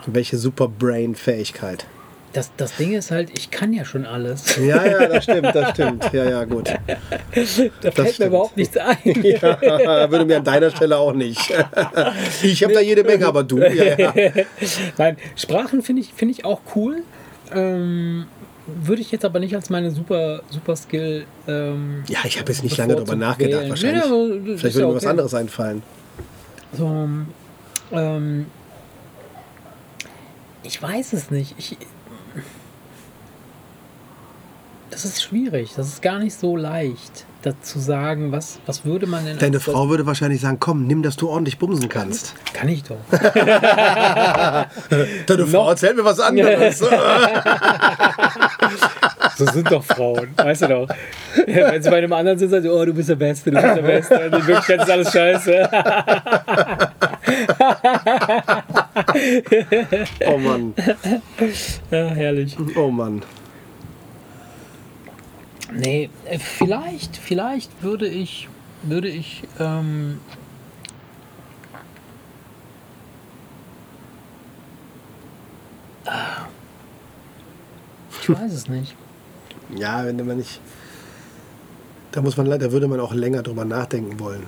Welche super Brain-Fähigkeit? Das, das Ding ist halt, ich kann ja schon alles. Ja, ja, das stimmt, das stimmt. Ja, ja, gut. Da fällt mir stimmt. überhaupt nichts ein. Ja, würde mir an deiner Stelle auch nicht. Ich habe da jede Menge, aber du. Ja, ja. Nein, Sprachen finde ich, finde ich auch cool. Ähm, würde ich jetzt aber nicht als meine super, super Skill. Ähm, ja ich habe jetzt nicht lange darüber nachgedacht. wählen. Wahrscheinlich. Ja, Vielleicht würde mir was okay. anderes einfallen. So, ähm, ich weiß es nicht. Ich, das ist schwierig. Das ist gar nicht so leicht, dazu zu sagen, was, was würde man denn. Deine Frau würde wahrscheinlich sagen, komm, nimm, dass du ordentlich bumsen kannst. Kann ich doch. Deine Frau erzählt mir was anderes. So sind doch Frauen, weißt du doch. Ja, wenn sie bei einem anderen sind, sagen sie, oh, du bist der Beste, du bist der Beste. Und in Wirklichkeit ist alles scheiße. oh Mann, Ja, herrlich. oh Mann. Nee, äh, vielleicht, vielleicht würde ich, würde ich, ähm, ah. ich weiß es nicht. Ja, wenn man nicht. Da muss man, da würde man auch länger drüber nachdenken wollen.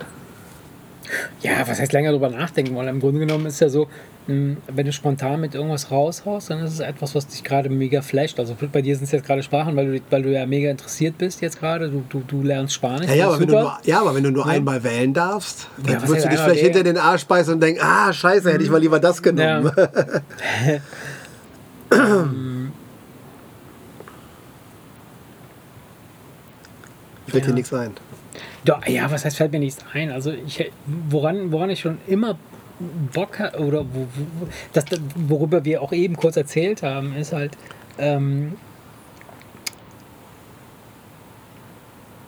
Ja, was heißt länger drüber nachdenken wollen? Im Grunde genommen ist ja so, wenn du spontan mit irgendwas raushaust, dann ist es etwas, was dich gerade mega flasht. Also bei dir sind es jetzt gerade Sprachen, weil du, weil du ja mega interessiert bist jetzt gerade. Du, du, du lernst Spanisch. Ja, ja, aber wenn, nur, ja aber wenn du nur Ja. einmal wählen darfst, dann Ja, würdest du dich vielleicht hinter den Arsch beißen und denken, ah, scheiße, hätte ich mal lieber das genommen. Fällt dir nichts ein. Ja, ja, was heißt, fällt mir nichts ein? Also, ich, woran, woran ich schon immer Bock ha- oder wo, wo, das, worüber wir auch eben kurz erzählt haben, ist halt, ähm,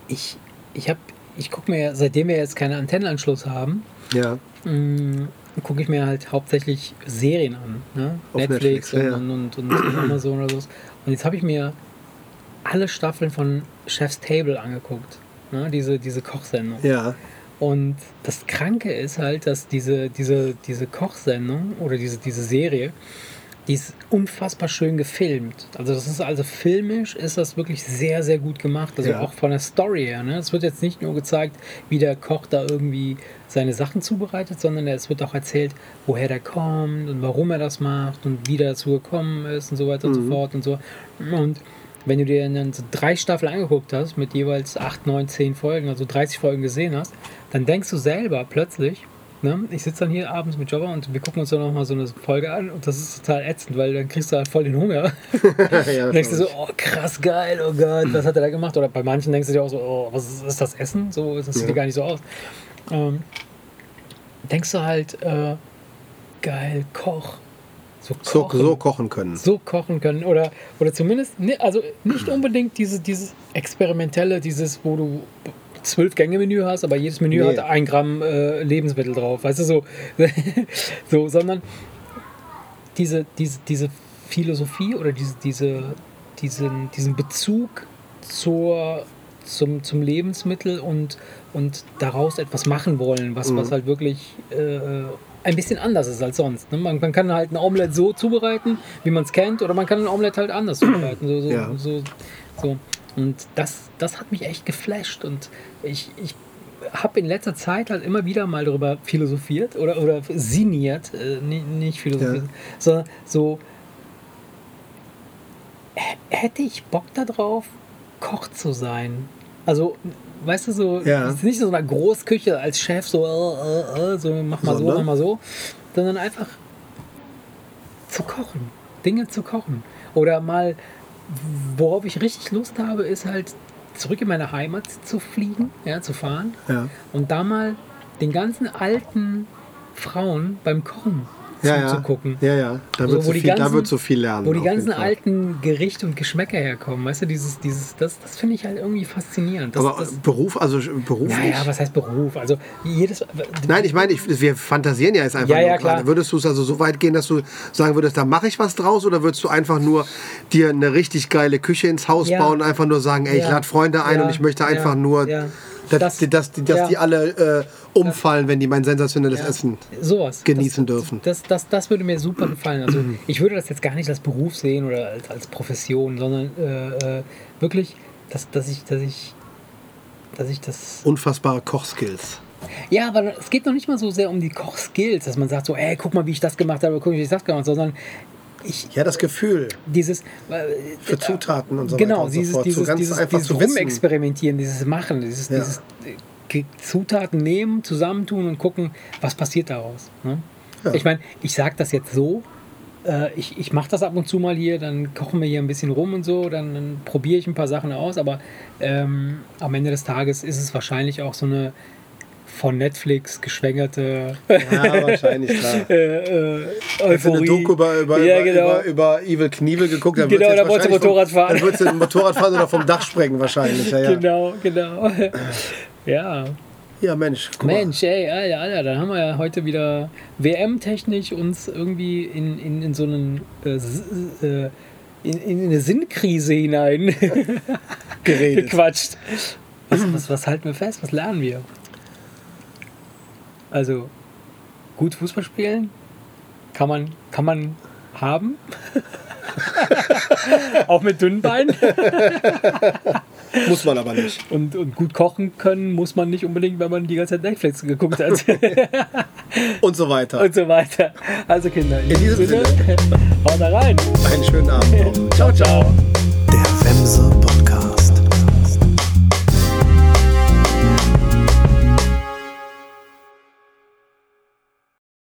ich, ich habe, ich gucke mir, seitdem wir jetzt keinen Antennenanschluss haben, Ja. gucke ich mir halt hauptsächlich Serien an. Ne? Netflix, Netflix, ja. und, und, und, und Amazon oder so. Und jetzt habe ich mir alle Staffeln von Chef's Table angeguckt. Ne? Diese, diese Kochsendung. Ja. Und das Kranke ist halt, dass diese, diese, diese Kochsendung oder diese, diese Serie, die ist unfassbar schön gefilmt. Also das ist also filmisch ist das wirklich sehr, sehr gut gemacht. Also Ja. auch von der Story her. Ne? Es wird jetzt nicht nur gezeigt, wie der Koch da irgendwie seine Sachen zubereitet, sondern es wird auch erzählt, woher der kommt und warum er das macht und wie der dazu gekommen ist und so weiter und so fort und so. Und wenn du dir dann so drei Staffeln angeguckt hast, mit jeweils 8, 9, 10 Folgen, also 30 Folgen gesehen hast, dann denkst du selber plötzlich, ne, ich sitze dann hier abends mit Jobber und wir gucken uns dann nochmal so eine Folge an und das ist total ätzend, weil dann kriegst du halt voll den Hunger. ja denkst du so, oh krass geil, oh Gott, was hat er da gemacht? Oder bei manchen denkst du dir auch so, oh, was ist, ist das Essen? So, das sieht Ja. ja gar nicht so aus. Ähm, denkst du halt, äh, geil, Koch. So, so, kochen so kochen können. so kochen können oder oder zumindest also nicht unbedingt diese, dieses experimentelle, dieses, wo du zwölf Gänge Menü hast, aber jedes Menü Nee. hat ein Gramm äh, Lebensmittel drauf, weißt du so, so, sondern diese, diese, diese Philosophie oder diese, diese, diesen, diesen Bezug zur, zum, zum Lebensmittel und, und daraus etwas machen wollen, was, was halt wirklich äh, ein bisschen anders ist als sonst. Ne? Man, man kann halt ein Omelette so zubereiten, wie man es kennt, oder man kann ein Omelette halt anders zubereiten. So, so, Ja. so, so. Und das, das hat mich echt geflasht und ich, ich habe in letzter Zeit halt immer wieder mal darüber philosophiert oder, oder sinniert, äh, nicht, nicht philosophiert, Ja. sondern so, hätte ich Bock darauf, Koch zu sein? Also, weißt du, so, Ja. es ist nicht so eine Großküche als Chef, so, äh, äh, äh, so mach mal so, Sondern? mach mal so, sondern einfach zu kochen, Dinge zu kochen. Oder mal, worauf ich richtig Lust habe, ist halt zurück in meine Heimat zu fliegen, ja, zu fahren Ja. und da mal den ganzen alten Frauen beim Kochen Ja, ja. zuzugucken. Ja, ja. Da Also, wird so die viel, da ganzen- wird so viel lernen. Wo die ganzen alten Gerichte und Geschmäcker herkommen, weißt du, dieses, dieses, das, das finde ich halt irgendwie faszinierend. Das, Aber das, Beruf, also beruflich? naja, was heißt Beruf? Also jedes. Nein, ich meine, ich, wir fantasieren ja jetzt einfach Ja, nur ja, klar. Würdest du es also so weit gehen, dass du sagen würdest, da mache ich was draus oder würdest du einfach nur dir eine richtig geile Küche ins Haus Ja. bauen und einfach nur sagen, ey, ich lade Freunde ein und ich möchte einfach nur. Dass, Das- die, dass, dass ja. die alle äh, umfallen, wenn die mein sensationelles Ja, Essen sowas genießen das, dürfen. Das, das, das würde mir super gefallen. Also ich würde das jetzt gar nicht als Beruf sehen oder als, als Profession, sondern äh, äh, wirklich, dass, dass ich, dass ich, dass ich das. Unfassbare Kochskills. Ja, aber es geht noch nicht mal so sehr um die Kochskills, dass man sagt so, ey, guck mal, wie ich das gemacht habe, guck mal, wie ich das gemacht habe, sondern ich Ja, das Gefühl dieses äh, für Zutaten und so genau, weiter und so dieses, fort. dieses, so ganz dieses, einfach dieses zu wissen. Rumexperimentieren, dieses Machen, dieses, Ja. dieses äh, Zutaten nehmen, zusammentun und gucken, was passiert daraus. Ne? Ja. Ich meine, ich sage das jetzt so, äh, ich, ich mache das ab und zu mal hier, dann kochen wir hier ein bisschen rum und so, dann, dann probiere ich ein paar Sachen aus, aber ähm, am Ende des Tages ist es wahrscheinlich auch so eine von Netflix geschwängerte Ja, wahrscheinlich, klar. äh, äh, du eine Euphorie. Doku über, über, ja, genau. über, über Evil Knievel geguckt? Dann Genau, wird's jetzt da wollte sie wahrscheinlich vom- Motorrad fahren. Dann wird sie Motorrad fahren oder vom Dach sprengen wahrscheinlich. Ja, ja. Genau, genau. Ja. ja Mensch. Mensch, ey, Alter, Alter, dann haben wir ja heute wieder WM-technisch uns irgendwie in, in, in so einen äh, äh, in, in eine Sinnkrise hinein Geredet. gequatscht. Was, was, was halten wir fest? Was lernen wir? Also, gut Fußball spielen kann man, kann man haben. Auch mit dünnen Beinen. Muss man aber nicht. Und, und gut kochen können muss man nicht unbedingt, wenn man die ganze Zeit Netflix geguckt hat. Und so weiter. und so weiter. Also Kinder, in, diesem Sinne. haut da rein. Einen schönen Abend noch. Ciao, ciao.